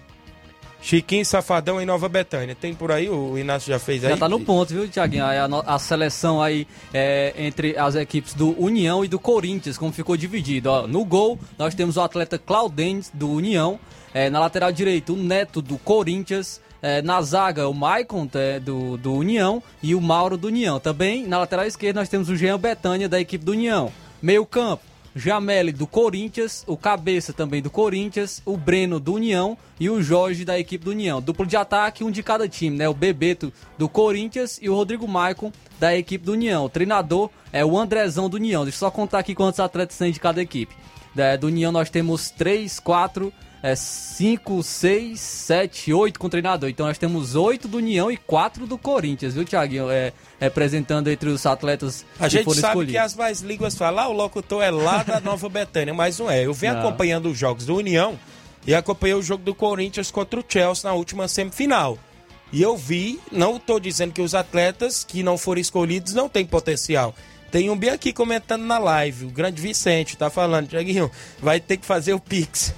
Chiquinho Safadão em Nova Betânia. Tem por aí, o Inácio já fez aí? Já tá no ponto, viu, Tiaguinho? A, a, seleção aí é, entre as equipes do União e do Corinthians, como ficou dividido. Ó, no gol, nós temos o atleta Claudentes, do União. É, na lateral direita, o Neto, do Corinthians. É, na zaga, o Maicon é, do, do União e o Mauro do União. Também na lateral esquerda nós temos o Jean Betânia da equipe do União. Meio campo, Jameli do Corinthians, o Cabeça também do Corinthians, o Breno do União e o Jorge da equipe do União. Duplo de ataque, um de cada time, né? O Bebeto do Corinthians e o Rodrigo Maicon da equipe do União. O treinador é o Andrezão do União. Deixa eu só contar aqui quantos atletas tem de cada equipe. É, do União nós temos 3, 4, é 5, 6, 7, 8 com treinador. Então nós temos 8 do União e 4 do Corinthians, viu, Thiaguinho? É, representando entre os atletas A gente sabe escolhidos. que as mais línguas falam, ah, o locutor é lá da Nova Betânia, mas não é. Eu venho não. acompanhando os jogos do União e acompanhei o jogo do Corinthians contra o Chelsea na última semifinal. E eu vi, não estou dizendo que os atletas que não foram escolhidos não têm potencial. Tem um bem aqui comentando na live, o grande Vicente tá falando, Tiaguinho, vai ter que fazer o Pix.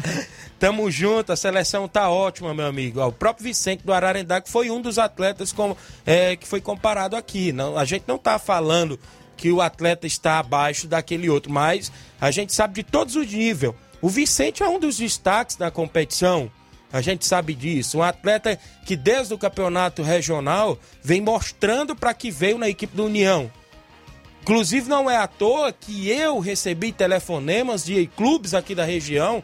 Tamo junto, a seleção tá ótima, meu amigo. o próprio Vicente do Ararendá, que foi um dos atletas com, é, que foi comparado aqui. Não, a gente não tá falando que o atleta está abaixo daquele outro, mas a gente sabe de todos os níveis. O Vicente é um dos destaques da competição. A gente sabe disso. Um atleta que desde o campeonato regional vem mostrando para que veio na equipe do União. Inclusive, não é à toa que eu recebi telefonemas de clubes aqui da região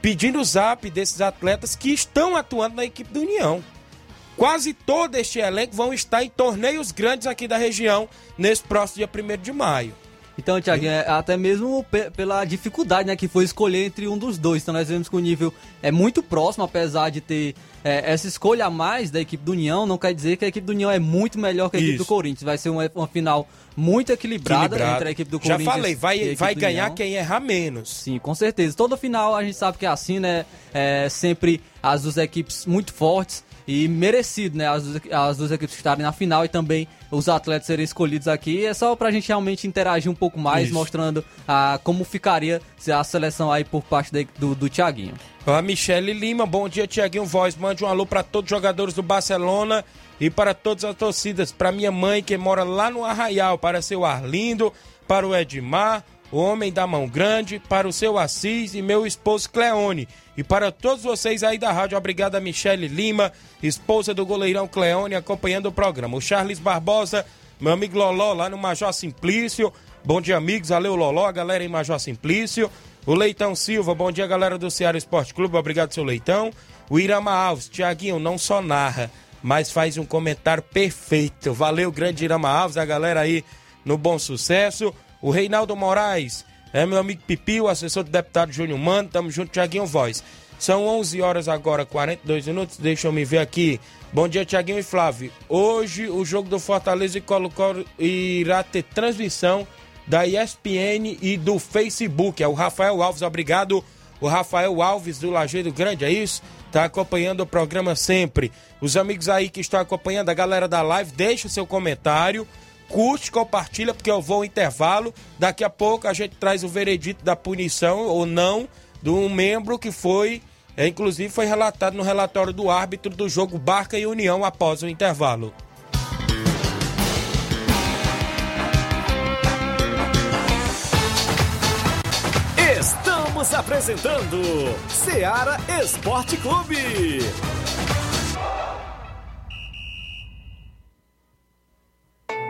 pedindo o zap desses atletas que estão atuando na equipe do União. Quase todo este elenco vão estar em torneios grandes aqui da região nesse próximo dia 1 de maio. Então, Thiago, é, até mesmo pela dificuldade né, que foi escolher entre um dos dois. Então, nós vemos que o nível é muito próximo, apesar de ter é, essa escolha a mais da equipe do União, não quer dizer que a equipe do União é muito melhor que a equipe Isso. do Corinthians. Vai ser uma, uma final muito equilibrada, equilibrada, entre a equipe do Corinthians. Já falei, vai, vai ganhar quem errar menos. Sim, com certeza. Toda final a gente sabe que é assim, né? É sempre as duas equipes muito fortes. E merecido, né? As duas, as duas equipes estarem na final e também os atletas serem escolhidos aqui. É só pra gente realmente interagir um pouco mais, Isso. mostrando ah, como ficaria a seleção aí por parte de, do, do Thiaguinho. A Michele Lima, bom dia, Tiaguinho Voz. Mande um alô para todos os jogadores do Barcelona e para todas as torcidas. Para minha mãe que mora lá no Arraial, para seu Arlindo, para o Edmar, o homem da mão grande, para o seu Assis e meu esposo Cleone. E para todos vocês aí da rádio, obrigado a Michele Lima, esposa do goleirão Cleone, acompanhando o programa. O Charles Barbosa, meu amigo Loló, lá no Major Simplício. Bom dia, amigos. Valeu, Loló, galera em Major Simplício. O Leitão Silva, bom dia, galera do Ceará Esporte Clube. Obrigado, seu Leitão. O Irama Alves, Tiaguinho, não só narra, mas faz um comentário perfeito. Valeu, grande Irama Alves, a galera aí no Bom Sucesso. O Reinaldo Moraes, é meu amigo Pipi, o assessor do deputado Júnior Mano. Tamo junto, Tiaguinho Voz. São 11 horas agora, 42 minutos. Deixa eu me ver aqui. Bom dia, Tiaguinho e Flávio. Hoje o jogo do Fortaleza e Colo-Colo irá ter transmissão da ESPN e do Facebook. É o Rafael Alves, obrigado. O Rafael Alves do Lajeiro Grande, é isso? Tá acompanhando o programa sempre. Os amigos aí que estão acompanhando, a galera da live, deixa o seu comentário curte, compartilha, porque eu vou ao intervalo. Daqui a pouco a gente traz o veredito da punição ou não de um membro que foi, é, inclusive foi relatado no relatório do árbitro do jogo Barca e União após o intervalo. Estamos apresentando Seara Esporte Clube.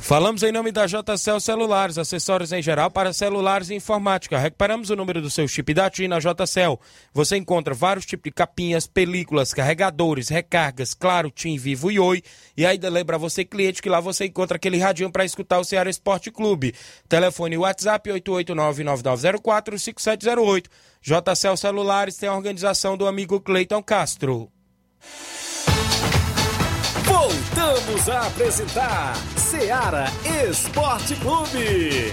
Falamos em nome da JCL Celulares, acessórios em geral para celulares e informática. Recuperamos o número do seu chip da TIM na JCL. Você encontra vários tipos de capinhas, películas, carregadores, recargas, claro, TIM, Vivo e Oi. E ainda lembra você, cliente, que lá você encontra aquele radinho para escutar o Ceará Esporte Clube. Telefone WhatsApp 889-9904-5708. JCL Celulares tem a organização do amigo Cleiton Castro. Voltamos a apresentar Seara Esporte Clube.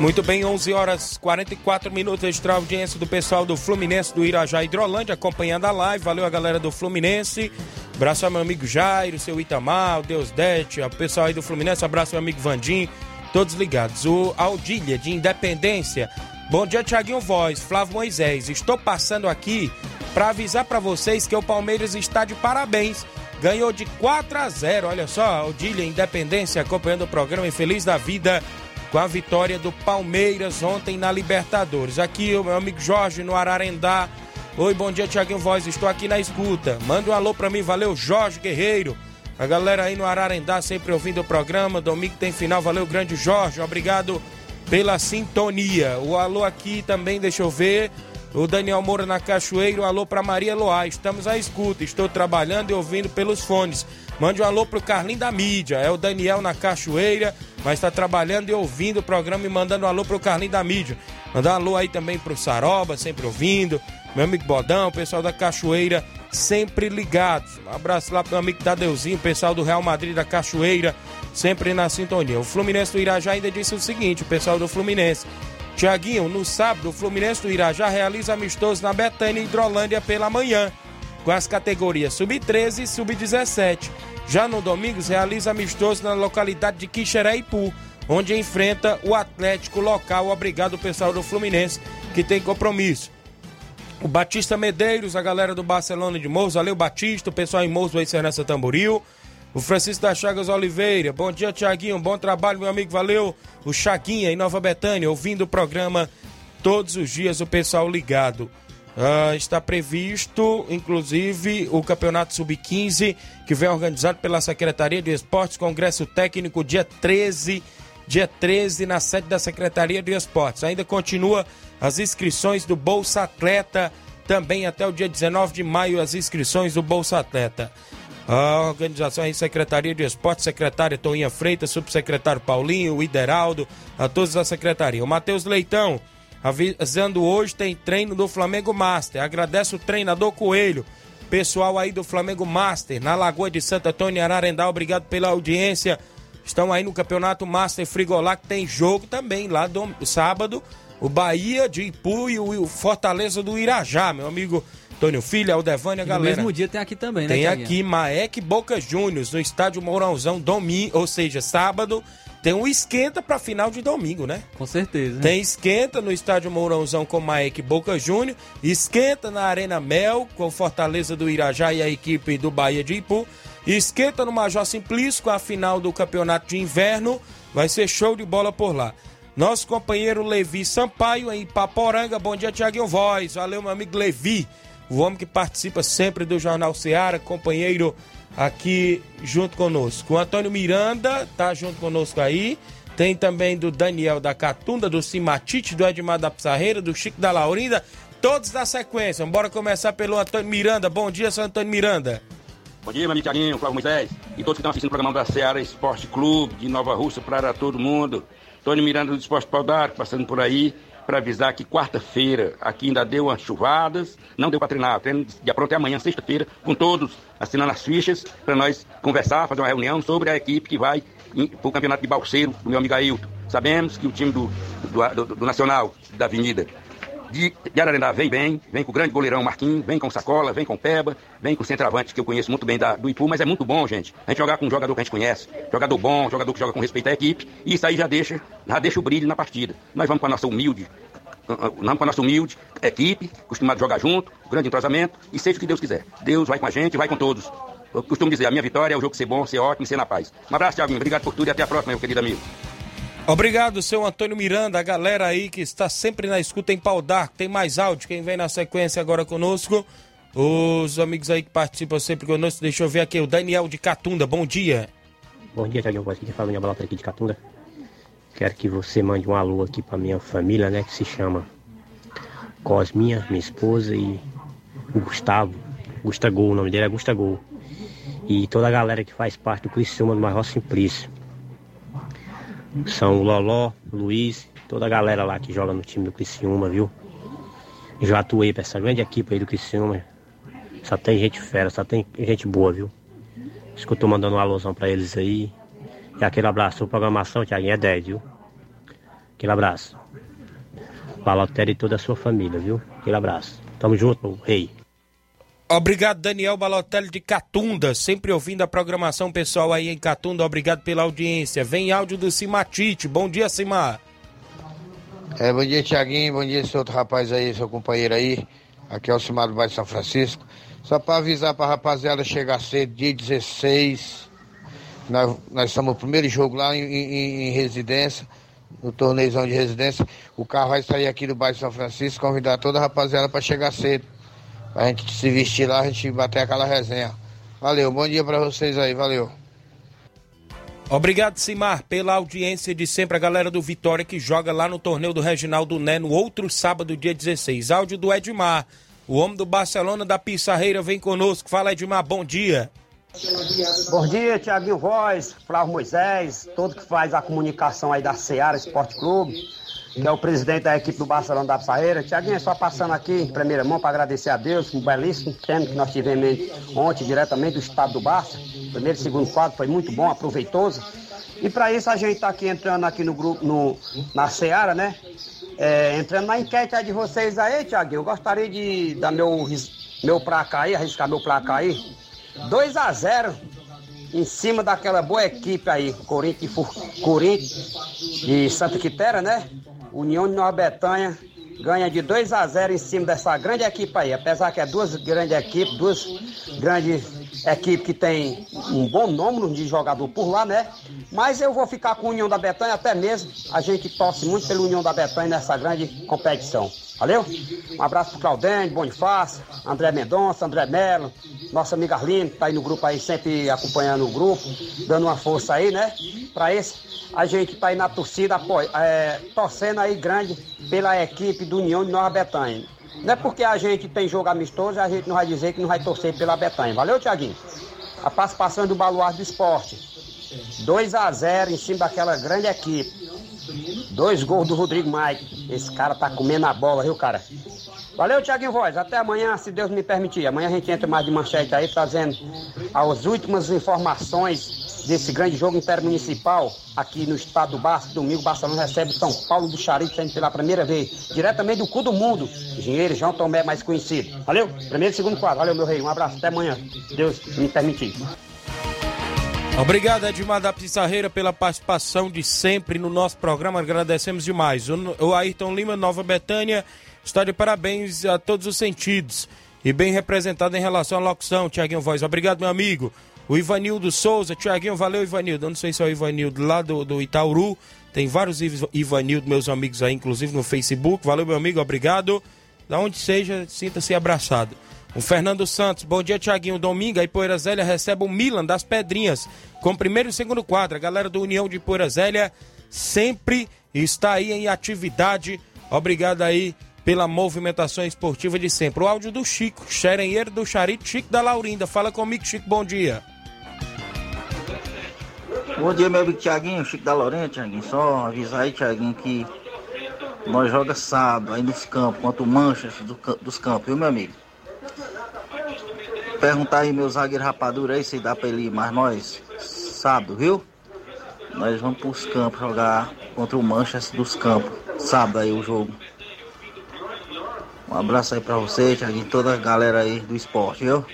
Muito bem, 11 horas 44 minutos. Extra audiência do pessoal do Fluminense do Irajá Hidrolândia acompanhando a live. Valeu a galera do Fluminense. Abraço ao meu amigo Jairo, seu Itamar, o Deus Dete, o pessoal aí do Fluminense. Abraço ao meu amigo Vandim, todos ligados. O Aldilha de Independência. Bom dia, Tiaguinho Voz, Flávio Moisés. Estou passando aqui para avisar para vocês que o Palmeiras está de parabéns. Ganhou de 4 a 0. Olha só, Aldilha Independência acompanhando o programa e feliz da vida com a vitória do Palmeiras ontem na Libertadores. Aqui o meu amigo Jorge no Ararendá. Oi, bom dia, Tiaguinho Voz. Estou aqui na escuta. Manda um alô para mim, valeu, Jorge Guerreiro. A galera aí no Ararendá sempre ouvindo o programa. Domingo tem final, valeu, grande Jorge. Obrigado pela sintonia. O alô aqui também, deixa eu ver. O Daniel Moura na Cachoeira, um alô para Maria Loá. Estamos à escuta, estou trabalhando e ouvindo pelos fones. Mande um alô pro Carlinho da Mídia. É o Daniel na Cachoeira, mas está trabalhando e ouvindo o programa e mandando um alô pro Carlinho da Mídia. Mandar um alô aí também pro Saroba, sempre ouvindo. Meu amigo Bodão, o pessoal da Cachoeira, sempre ligados. Um abraço lá pro meu amigo Tadeuzinho, pessoal do Real Madrid da Cachoeira, sempre na sintonia. O Fluminense do Irajá ainda disse o seguinte, o pessoal do Fluminense. Tiaguinho, no sábado, o Fluminense do Irajá realiza amistoso na Betânia e Hidrolândia pela manhã, com as categorias Sub-13 e Sub-17. Já no domingo, realiza amistoso na localidade de Quixeréipu, onde enfrenta o Atlético local. Obrigado, pessoal do Fluminense, que tem compromisso. O Batista Medeiros, a galera do Barcelona de Mouros, valeu Batista, o pessoal em Mouros vai ser nessa Tamboril. O Francisco das Chagas Oliveira, bom dia Tiaguinho, bom trabalho meu amigo, valeu. O Chaguinha em Nova Betânia, ouvindo o programa todos os dias, o pessoal ligado. Ah, está previsto, inclusive, o Campeonato Sub-15, que vem organizado pela Secretaria de Esportes, Congresso Técnico, dia 13, dia 13, na sede da Secretaria de Esportes. Ainda continua as inscrições do Bolsa Atleta também até o dia 19 de maio as inscrições do Bolsa Atleta. A organização aí, Secretaria de Esporte, secretária Toinha Freitas, subsecretário Paulinho, Ideraldo, a todos da secretaria. O Matheus Leitão, avisando hoje, tem treino do Flamengo Master. Agradece o treinador Coelho, pessoal aí do Flamengo Master, na Lagoa de Santo Antônio, Ararendá, obrigado pela audiência. Estão aí no Campeonato Master Frigolá, que tem jogo também lá do sábado. O Bahia de Ipu e o Fortaleza do Irajá, meu amigo Antônio Filho, Aldevânia, galera. No mesmo dia tem aqui também, né? Tem aqui Maek Boca Juniors no estádio Mourãozão, domingo, ou seja, sábado. Tem um esquenta para final de domingo, né? Com certeza. Tem esquenta no estádio Mourãozão com Maek Boca Júnior, esquenta na Arena Mel com Fortaleza do Irajá e a equipe do Bahia de Ipu, esquenta no Major Simplício com a final do Campeonato de Inverno. Vai ser show de bola por lá. Nosso companheiro Levi Sampaio em Paporanga. Bom dia, Tiaguinho Voz. Valeu, meu amigo Levi o homem que participa sempre do Jornal Seara, companheiro aqui junto conosco. O Antônio Miranda tá junto conosco aí. Tem também do Daniel da Catunda, do Simatite, do Edmar da Pizarreira, do Chico da Laurinda, todos da sequência. Bora começar pelo Antônio Miranda. Bom dia, seu Antônio Miranda. Bom dia, meu amigo Tiaguinho, Flávio Moisés e todos que estão assistindo o programa da Seara Esporte Clube de Nova Rússia para todo mundo. Antônio Miranda do Esporte Pau passando por aí para avisar que quarta-feira aqui ainda deu umas chuvadas, não deu para treinar. Treino de pronto é amanhã, sexta-feira, com todos assinando as fichas para nós conversar, fazer uma reunião sobre a equipe que vai para o campeonato de balseiro do meu amigo Ailton. Sabemos que o time do, do, do, do Nacional, da Avenida, de, de Ararendá vem bem, vem com o grande goleirão Marquinhos, vem com Sacola, vem com Peba, vem com o centroavante que eu conheço muito bem da, do Ipu, mas é muito bom, gente. A gente jogar com um jogador que a gente conhece, jogador bom, jogador que joga com respeito à equipe, e isso aí já deixa, já deixa o brilho na partida. Nós vamos com a nossa humilde, vamos com a nossa humilde equipe, acostumado a jogar junto, grande entrosamento, e seja o que Deus quiser. Deus vai com a gente, vai com todos. Eu costumo dizer, a minha vitória é o jogo ser bom, ser ótimo, ser na paz. Um abraço, Thiaguinho. Obrigado por tudo e até a próxima, meu querido amigo. Obrigado, seu Antônio Miranda, a galera aí que está sempre na escuta em Pau d'Arco. Tem mais áudio, quem vem na sequência agora conosco? Os amigos aí que participam sempre conosco, deixa eu ver aqui, o Daniel de Catunda, bom dia. Bom dia, Tiaguinho, aqui que fala minha balota aqui de Catunda. Quero que você mande um alô aqui para minha família, né, que se chama Cosminha, minha esposa e o Gustavo, Gustavo, o nome dele é Gustavo. E toda a galera que faz parte do Criciúma do Marró Simplício. São o Loló, o Luiz, toda a galera lá que joga no time do Criciúma, viu? Já atuei para essa grande equipe aí do Criciúma. Só tem gente fera, só tem gente boa, viu? Tô mandando um alôzão pra eles aí. E aquele abraço, a programação, Tiaguinho, é 10, viu? Aquele abraço. Balotelli e toda a sua família, viu? Aquele abraço. Tamo junto, rei. Obrigado, Daniel Balotelli de Catunda, sempre ouvindo a programação pessoal aí em Catunda. Obrigado pela audiência. Vem áudio do Cimatite. Bom dia, Cimar. É, bom dia, Tiaguinho. Bom dia, esse outro rapaz aí, seu companheiro aí. Aqui é o Cimar do Bairro São Francisco. Só para avisar para a rapaziada chegar cedo, dia 16. Nós, nós estamos no primeiro jogo lá em, em, em residência, no torneizão de residência. O carro vai sair aqui do bairro São Francisco, convidar toda a rapaziada para chegar cedo. Pra gente se vestir lá, a gente bater aquela resenha. Valeu, bom dia para vocês aí, valeu. Obrigado, Simar, pela audiência de sempre. A galera do Vitória que joga lá no torneio do Reginaldo Né no outro sábado, dia 16. Áudio do Edmar. O homem do Barcelona da Pissarreira vem conosco. Fala, Edmar, bom dia. Bom dia, Tiaguinho Voz, Flávio Moisés, todo que faz a comunicação aí da Seara Esporte Clube que é o presidente da equipe do Barcelona da Parreira. Tiaguinho, só passando aqui em primeira mão para agradecer a Deus, um belíssimo treino que nós tivemos ontem, diretamente do estado do Barça. Primeiro e segundo quadro foi muito bom, aproveitoso. E para isso a gente está aqui entrando aqui no grupo, no, na Seara, né? É, entrando na enquete de vocês aí, Tiaguinho, eu gostaria de dar meu, meu placar aí, arriscar meu placar aí. 2 a 0 em cima daquela boa equipe aí, Corinthians, Corinthians de Santa Quitéria, né? União de Nova Betânia ganha de 2 a 0 em cima dessa grande equipe aí. Apesar que é duas grandes equipes, duas grandes equipes que tem um bom número de jogador por lá, né? Mas eu vou ficar com a União da Betânia até mesmo. A gente torce muito pela União da Betânia nessa grande competição. Valeu? Um abraço pro Claudênio, Bonifácio, André Mendonça, André Melo, nossa amiga Arline, que tá aí no grupo aí, sempre acompanhando o grupo, dando uma força aí, né? Pra esse a gente está aí na torcida, é, torcendo aí grande pela equipe do União de Nova Betânia. Não é porque a gente tem jogo amistoso, a gente não vai dizer que não vai torcer pela Betanha. Valeu, Tiaguinho? A participação do Baluarte do Esporte. 2 a 0 em cima daquela grande equipe. Dois gols do Rodrigo Mike. Esse cara tá comendo a bola, viu, cara? Valeu, Tiaguinho Voz. Até amanhã, se Deus me permitir. Amanhã a gente entra mais de manchete aí, trazendo as últimas informações desse grande jogo intermunicipal aqui no estado do Barça. Domingo, Barcelona recebe São Paulo do Charito, saindo pela primeira vez, diretamente do cu do mundo. Engenheiro João Tomé, mais conhecido. Valeu? Primeiro e segundo quadro. Valeu, meu rei. Um abraço. Até amanhã. Deus me permitir. Obrigado, Edmar da Pissarreira, pela participação de sempre no nosso programa. Agradecemos demais. O, o Ayrton Lima, Nova Betânia, está de parabéns a todos os sentidos. E bem representado em relação à locução, Tiaguinho Voz. Obrigado, meu amigo. O Ivanildo Souza, Tiaguinho, valeu, Ivanildo. Eu não sei se é o Ivanildo lá do, do Itauru. Tem vários Ivanildo, meus amigos aí, inclusive no Facebook. Valeu, meu amigo, obrigado. Da onde seja, sinta-se abraçado. O Fernando Santos, bom dia, Tiaguinho. Domingo, a Ipoeira Zélia recebe o Milan das Pedrinhas, com primeiro e segundo quadro. A galera do União de Ipoeira Zélia sempre está aí em atividade. Obrigado aí pela movimentação esportiva de sempre. O áudio do Chico, xerenheiro do Charito, Chico da Laurinda. Fala comigo, Chico, bom dia. Bom dia, meu amigo Tiaguinho, Chico da Laurinda, Tiaguinho. Só avisar aí, Tiaguinho, que nós joga sábado aí nos campos, contra o Manchester do, dos campos, viu, meu amigo? Perguntar aí meu zagueiro rapadura aí se dá pra ele ir, mas nós, sábado, viu? Nós vamos pros campos jogar contra o Manchester dos campos. Sábado aí o jogo. Um abraço aí pra você, Thiaguinho, toda a galera aí do esporte, viu?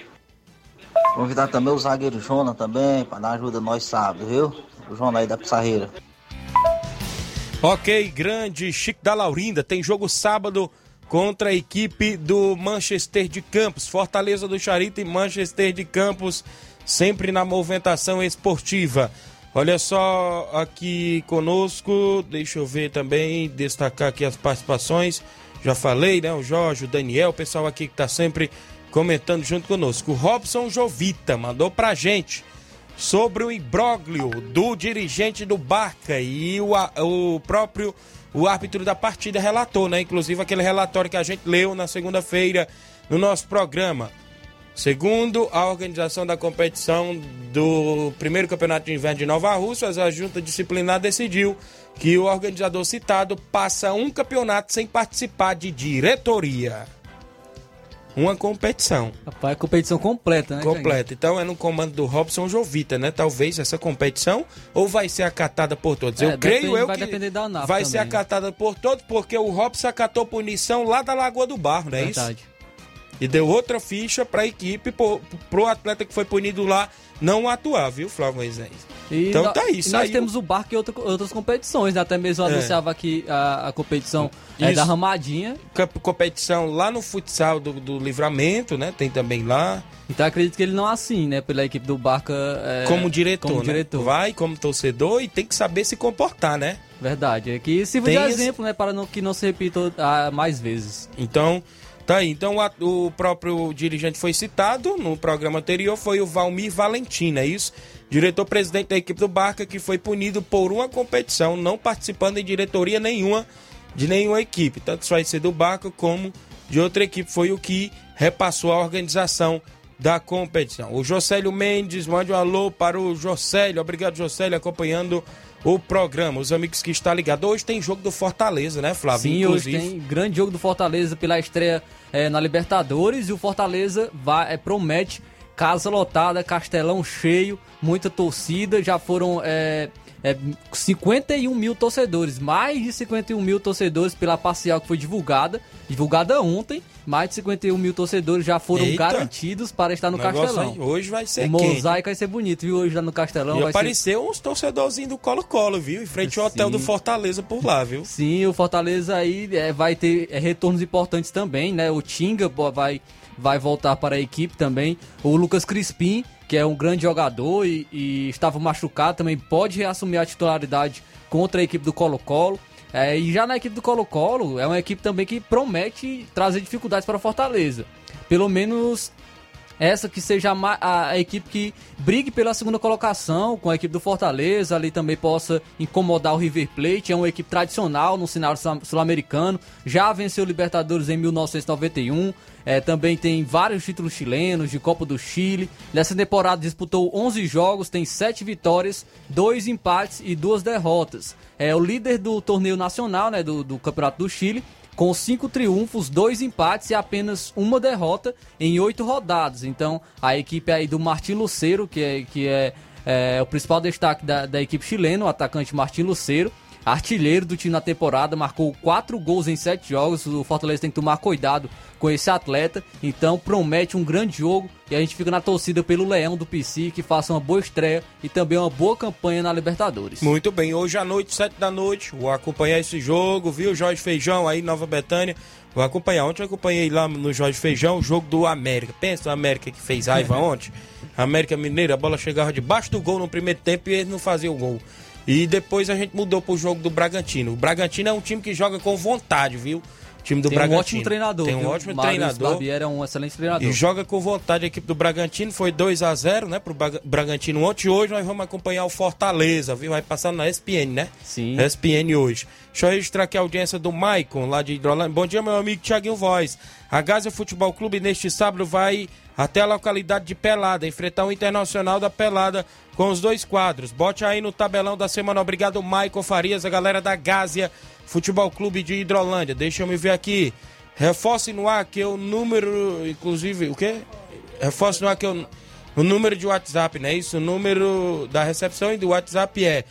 Convidar também o zagueiro Jona também, pra dar ajuda nós sábado, viu? O Jona aí da Pissarreira. Ok, grande Chico da Laurinda. Tem jogo sábado contra a equipe do Manchester de Campos. Fortaleza do Charito e Manchester de Campos, sempre na movimentação esportiva. Olha só aqui conosco, deixa eu ver também, destacar aqui as participações. Já falei, né? O Jorge, o Daniel, o pessoal aqui que tá sempre comentando junto conosco. O Robson Jovita mandou pra gente sobre o imbróglio do dirigente do Barca e o, o próprio o árbitro da partida relatou, né? Inclusive aquele relatório que a gente leu na segunda-feira no nosso programa. Segundo a organização da competição do primeiro campeonato de inverno de Nova Rússia, a junta disciplinar decidiu que o organizador citado passa um campeonato sem participar de diretoria. Uma competição. Rapaz, competição completa, né? Completa. Então é no comando do Robson Jovita, né? Talvez essa competição ou vai ser acatada por todos. É, eu creio depende, eu vai que depender da vai também. ser acatada por todos, porque o Robson acatou punição lá da Lagoa do Barro, não é Verdade. isso? E deu outra ficha para a equipe, pro, pro atleta que foi punido lá não atuar, viu, Flávio Moisés? E então nó- tá isso. nós temos o Barca e outra- outras competições, né? Até mesmo É. anunciava aqui a, a competição é, da Ramadinha. Competição lá no futsal do, do livramento, né? Tem também lá. Então acredito que ele não assim, né? Pela equipe do Barca. é, como diretor, Como né? diretor. Vai como torcedor e tem que saber se comportar, né? Verdade. É que sirva de Tem esse- exemplo, né? Para não, que não se repita ah, mais vezes. Então, tá aí. Então, o próprio dirigente foi citado no programa anterior, foi o Valmir Valentina, é isso? Diretor-presidente da equipe do Barca, que foi punido por uma competição, não participando em diretoria nenhuma de nenhuma equipe. Tanto vai ser do Barca como de outra equipe. Foi o que repassou a organização da competição. O Jocélio Mendes, mande um alô para o Jocélio. Obrigado, Jocélio, acompanhando o programa. Os amigos que estão ligados. Hoje tem jogo do Fortaleza, né, Flávio? Sim, hoje tem grande jogo do Fortaleza pela estreia eh, na Libertadores e o Fortaleza vai, eh, promete casa lotada, castelão cheio, muita torcida. Já foram eh, eh, 51 mil torcedores, mais de 51 mil torcedores pela parcial que foi divulgada, divulgada ontem. Mais de 51 mil torcedores já foram Eita. garantidos para estar no Castelão. aí hoje vai ser o quente. mosaico vai ser bonito, viu? Hoje lá no Castelão E vai ser apareceu uns torcedorzinhos do Colo-Colo, viu? Em frente ao hotel Sim. do Fortaleza por lá, viu? Sim, o Fortaleza aí é, vai ter é, retornos importantes também, né? O Tinga vai, vai voltar para a equipe também. O Lucas Crispim, que é um grande jogador e, e estava machucado, também pode reassumir a titularidade contra a equipe do Colo-Colo. É, e já na equipe do Colo-Colo, é uma equipe também que promete trazer dificuldades para o Fortaleza. Pelo menos essa que seja a, a, equipe que brigue pela segunda colocação com a equipe do Fortaleza, ali também possa incomodar o River Plate, é uma equipe tradicional no cenário sul-americano, já venceu o Libertadores em 1991, é, também tem vários títulos chilenos de Copa do Chile. Nessa temporada disputou 11 jogos, tem 7 vitórias, 2 empates e 2 derrotas. É o líder do torneio nacional, né, do, do Campeonato do Chile, com cinco triunfos, dois empates e apenas uma derrota em oito rodadas. Então, a equipe aí do Martin Luceiro, que é, que é, é o principal destaque da, da equipe chilena, o atacante Martin Luceiro, artilheiro do time na temporada, marcou quatro gols em sete jogos. O Fortaleza tem que tomar cuidado com esse atleta. Então promete um grande jogo e a gente fica na torcida pelo Leão do PC que faça uma boa estreia e também uma boa campanha na Libertadores. Muito bem, hoje à noite, sete da noite, vou acompanhar esse jogo, viu? Jorge Feijão aí, Nova Betânia. Vou acompanhar. Ontem eu acompanhei lá no Jorge Feijão o jogo do América. Pensa o América que fez raiva ontem. América Mineira, a bola chegava debaixo do gol no primeiro tempo e ele não fazia o gol. E depois a gente mudou pro jogo do Bragantino. O Bragantino é um time que joga com vontade, viu? time do Tem Bragantino. um ótimo treinador. Tem um viu? ótimo Marius treinador. Barbieri é um excelente treinador. E joga com vontade a equipe do Bragantino. Foi 2 a 0 né, pro Bra- Bragantino ontem. Hoje nós vamos acompanhar o Fortaleza, viu? Vai passar na SPN, né? Sim. SPN hoje. Deixa eu registrar aqui a audiência do Maicon, lá de Hidrolândia. Bom dia, meu amigo Thiaguinho Voz. A Gaza Futebol Clube neste sábado vai até a localidade de Pelada, enfrentar o Internacional da Pelada com os dois quadros. Bote aí no tabelão da semana. Obrigado, Maicon Farias, a galera da Gásia Futebol Clube de Hidrolândia. Deixa eu me ver aqui. Reforce no ar que o número, inclusive, o quê? Reforce no ar que é o, o número de WhatsApp, não é isso? O número da recepção e do WhatsApp é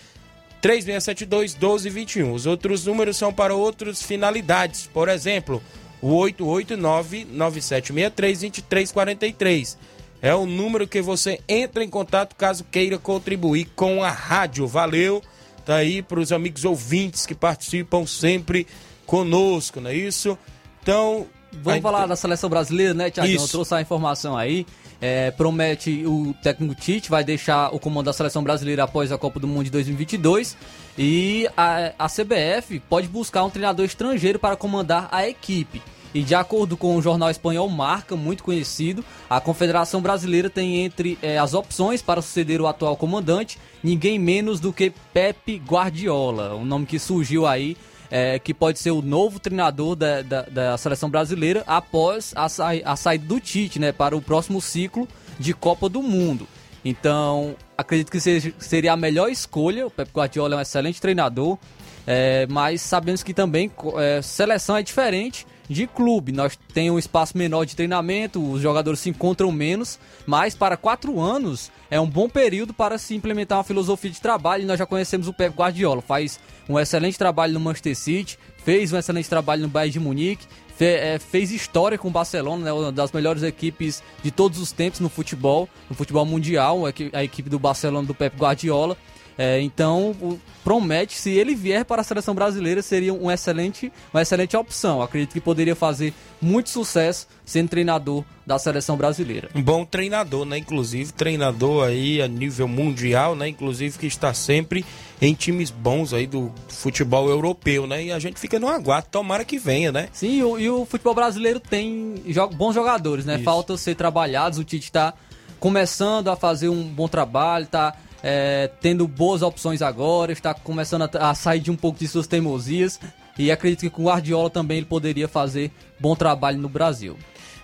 3672 1221. Os outros números são para outras finalidades. Por exemplo, o 889 9763 2343. É o número que você entra em contato caso queira contribuir com a rádio. Valeu. Tá aí para os amigos ouvintes que participam sempre conosco, não é isso? Então, Vamos falar da seleção brasileira, né, Isso. trouxe a informação aí. É, promete o técnico Tite vai deixar o comando da seleção brasileira após a Copa do Mundo de 2022 e a, a CBF pode buscar um treinador estrangeiro para comandar a equipe. E de acordo com o jornal espanhol Marca, muito conhecido, a Confederação Brasileira tem entre eh, as opções para suceder o atual comandante ninguém menos do que Pepe Guardiola, um nome que surgiu aí é, que pode ser o novo treinador da, da, da seleção brasileira após a, sai- a saída do Tite, né, para o próximo ciclo de Copa do Mundo. Então, acredito que seja- seria a melhor escolha. O Pep Guardiola é um excelente treinador, é, mas sabemos que também é, seleção é diferente de clube. Nós temos um espaço menor de treinamento, os jogadores se encontram menos, mas para quatro anos é um bom período para se implementar uma filosofia de trabalho. E nós já conhecemos o Pep Guardiola, faz um excelente trabalho no Manchester City, fez um excelente trabalho no Bayern de Munique, é, fez história com o Barcelona, né, uma das melhores equipes de todos os tempos no futebol, no futebol mundial, a equipe do Barcelona do Pep Guardiola. É, então, o- promete, se ele vier para a seleção brasileira, seria um excelente, uma excelente opção. Acredito que poderia fazer muito sucesso sendo treinador da seleção brasileira. Um bom treinador, né? Inclusive, treinador aí a nível mundial, né? Inclusive que está sempre em times bons aí do futebol europeu, né? E a gente fica no aguardo, tomara que venha, né? Sim, e o, e o futebol brasileiro tem jo- bons jogadores, né? Isso. Falta ser trabalhados. O Tite está começando a fazer um bom trabalho, está é, tendo boas opções agora, está começando a, a sair de um pouco de suas teimosias. E acredito que com o Guardiola também ele poderia fazer bom trabalho no Brasil.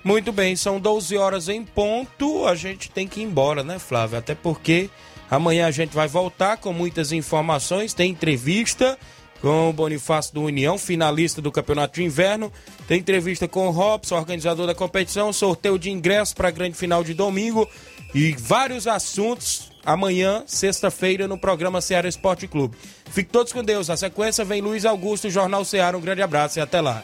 Muito bem, são 12 horas em ponto. A gente tem que ir embora, né, Flávio? Até porque amanhã a gente vai voltar com muitas informações. Tem entrevista com o Bonifácio do União, finalista do Campeonato de Inverno. Tem entrevista com o Robson, organizador da competição. Sorteio de ingressos para a grande final de domingo. E vários assuntos amanhã, sexta-feira, no programa Ceará Esporte Clube. Fique todos com Deus. Na sequência vem Luiz Augusto, Jornal Ceará. Um grande abraço e até lá.